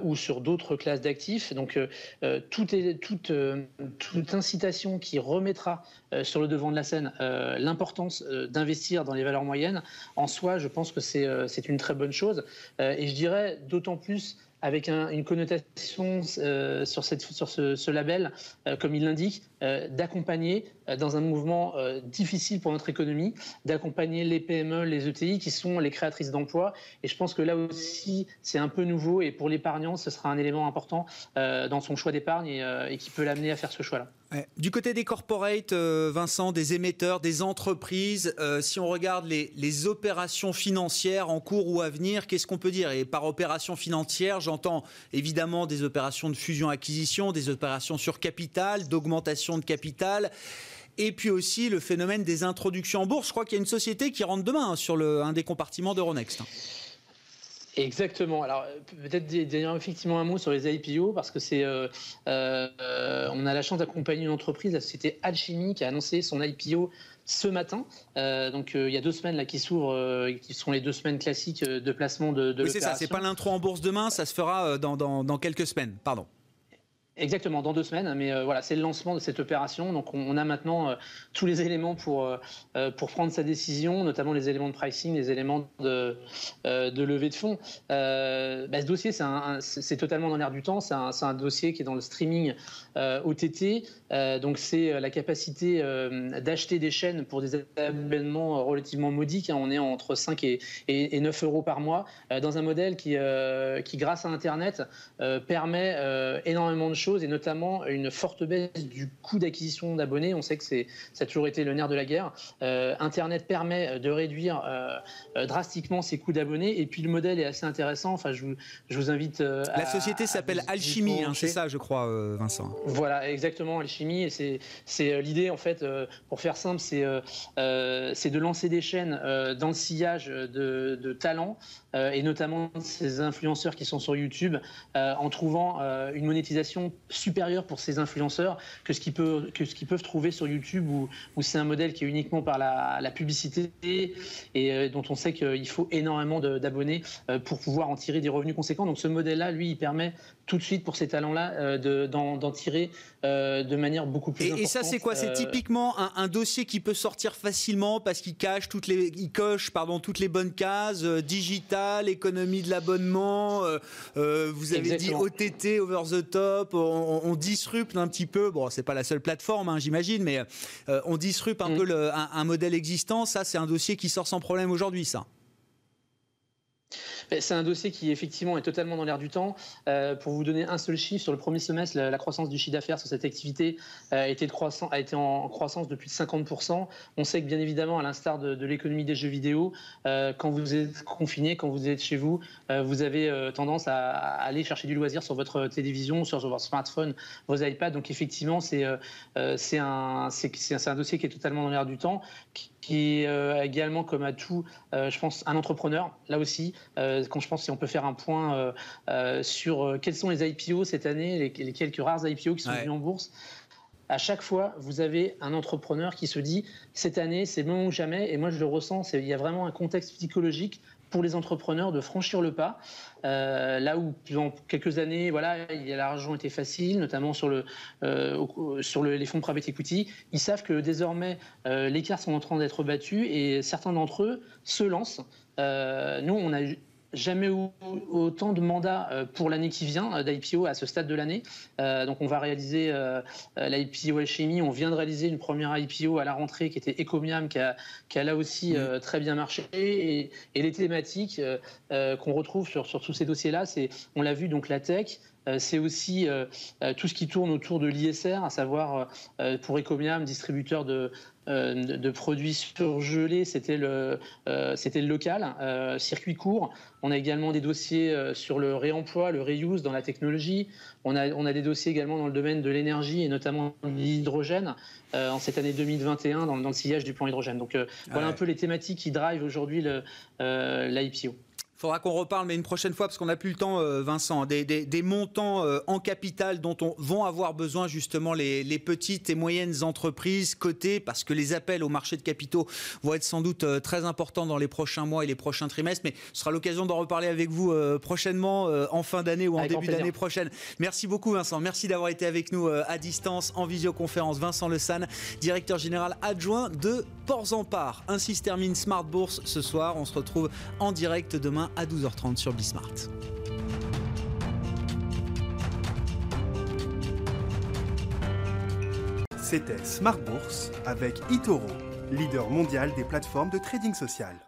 ou sur d'autres classes d'actifs. Donc, toute incitation qui remettra sur le devant de la scène l'importance d'investir dans les valeurs moyennes, en soi, je pense que c'est une très bonne chose. et je dirais d'autant plus avec une connotation euh, sur, ce, label, euh, comme il l'indique, euh, d'accompagner dans un mouvement difficile pour notre économie, d'accompagner les PME, les ETI qui sont les créatrices d'emplois. Et je pense que là aussi, c'est un peu nouveau et pour l'épargnant, ce sera un élément important dans son choix d'épargne et, qui peut l'amener à faire ce choix-là. Du côté des corporates, Vincent, des émetteurs, des entreprises, si on regarde les, opérations financières en cours ou à venir, qu'est-ce qu'on peut dire? Et par opération financière, j'entends évidemment des opérations de fusion-acquisition, des opérations sur capital, d'augmentation de capital. Et puis aussi le phénomène des introductions en bourse. Je crois qu'il y a une société qui rentre demain hein, sur un des compartiments d'Euronext. Exactement. Alors peut-être d'ailleurs effectivement un mot sur les IPO parce que c'est, euh, euh, on a la chance d'accompagner une entreprise, la société Alchimie, qui a annoncé son IPO ce matin. Euh, donc euh, il y a deux semaines là qui s'ouvrent, euh, qui sont les deux semaines classiques de placement de, de oui, c'est ça, c'est pas l'intro en bourse demain, ça se fera dans, dans, dans quelques semaines. Pardon. Exactement, dans deux semaines. Mais euh, voilà, c'est le lancement de cette opération. Donc, on, a maintenant euh, tous les éléments pour, euh, pour prendre sa décision, notamment les éléments de pricing, les éléments de, levée de fonds. Bah, ce dossier, c'est totalement dans l'air du temps. C'est un, un, dossier qui est dans le streaming OTT. donc, c'est la capacité d'acheter des chaînes pour des abonnements relativement modiques. Hein. On est entre 5 et, et, 9 euros par mois dans un modèle qui, qui grâce à Internet, permet énormément de choses et notamment une forte baisse du coût d'acquisition d'abonnés. On sait que c'est, ça a toujours été le nerf de la guerre. Euh, Internet permet de réduire euh, euh, drastiquement ses coûts d'abonnés et puis le modèle est assez intéressant. Enfin, je vous, je vous invite. la société s'appelle Alchimie, hein, c'est ça, je crois, Vincent. Voilà, exactement, Alchimie. Et c'est, c'est l'idée, en fait, pour faire simple, c'est, c'est de lancer des chaînes dans le sillage de, de talents et notamment ces influenceurs qui sont sur YouTube en trouvant une monétisation supérieure pour ces influenceurs que ce qu'ils peuvent, qu'ils peuvent trouver sur YouTube où, où c'est un modèle qui est uniquement par la, la publicité et euh, dont on sait qu'il faut énormément d'abonnés euh, pour pouvoir en tirer des revenus conséquents. Donc ce modèle-là, lui, il permet tout de suite pour ces talents-là euh, d'en tirer de manière beaucoup plus et, importante. Et ça, c'est quoi? C'est typiquement un, un, dossier qui peut sortir facilement parce qu'il cache toutes les, il coche pardon toutes les bonnes cases, digital, économie de l'abonnement. vous avez dit OTT, over the top on, disrupte un petit peu. Bon, c'est pas la seule plateforme, hein, j'imagine, mais euh, on disrupte un mm. peu un, modèle existant. Ça, c'est un dossier qui sort sans problème aujourd'hui, ça. C'est un dossier qui effectivement est totalement dans l'air du temps. Euh, pour vous donner un seul chiffre, sur le premier semestre, la, croissance du chiffre d'affaires sur cette activité euh, a été, en croissance depuis 50%. On sait que bien évidemment, à l'instar de, l'économie des jeux vidéo, euh, quand vous êtes confiné, quand vous êtes chez vous, vous avez tendance à, aller chercher du loisir sur votre télévision, sur votre smartphone, vos iPads. Donc effectivement, c'est un, dossier qui est totalement dans l'air du temps, qui est euh, également, comme à tout, je pense, un entrepreneur, là aussi, quand je pense si on peut faire un point sur quels sont les IPO cette année, les, quelques rares IPO qui sont venus en bourse. À chaque fois, vous avez un entrepreneur qui se dit cette année, c'est bon ou jamais. Et moi, je le ressens. Il y a vraiment un contexte psychologique pour les entrepreneurs de franchir le pas. Euh, là où dans quelques années, voilà, l'argent était facile, notamment sur, le, euh, sur les fonds private equity, ils savent que désormais euh, les cartes sont en train d'être battues et certains d'entre eux se lancent. nous, on a jamais autant de mandats euh, pour l'année qui vient euh, d'IPO à ce stade de l'année. Euh, donc on va réaliser l'IPO Alchimie. On vient de réaliser une première IPO à la rentrée qui était Ecomiam, qui a, qui a là aussi très bien marché. Et, les thématiques qu'on retrouve sur, sur tous ces dossiers-là, c'est, on l'a vu, donc la tech, c'est aussi tout ce qui tourne autour de l'ISR, à savoir pour Ecomiam, distributeur de, euh, de, produits surgelés, c'était le, euh, c'était le local, euh, circuit court. On a également des dossiers sur le réemploi, le reuse dans la technologie. On a, on a des dossiers également dans le domaine de l'énergie et notamment l'hydrogène en cette année 2021 dans, le sillage du plan hydrogène. Donc voilà un peu les thématiques qui drivent aujourd'hui l'IPO faudra qu'on reparle, mais une prochaine fois, parce qu'on n'a plus le temps, euh, Vincent, des, montants euh, en capital dont on, vont avoir besoin justement les, petites et moyennes entreprises cotées, parce que les appels au marché de capitaux vont être sans doute euh, très importants dans les prochains mois et les prochains trimestres, mais ce sera l'occasion d'en reparler avec vous prochainement, en fin d'année ou en début d'année prochaine. Merci beaucoup, Vincent. Merci d'avoir été avec nous à distance, en visioconférence. Vincent Le San, directeur général adjoint de Ports en Part. Ainsi se termine Smart Bourse ce soir. On se retrouve en direct demain à 12h30 sur Bismart. C'était Smart Bourse avec Itoro, leader mondial des plateformes de trading social.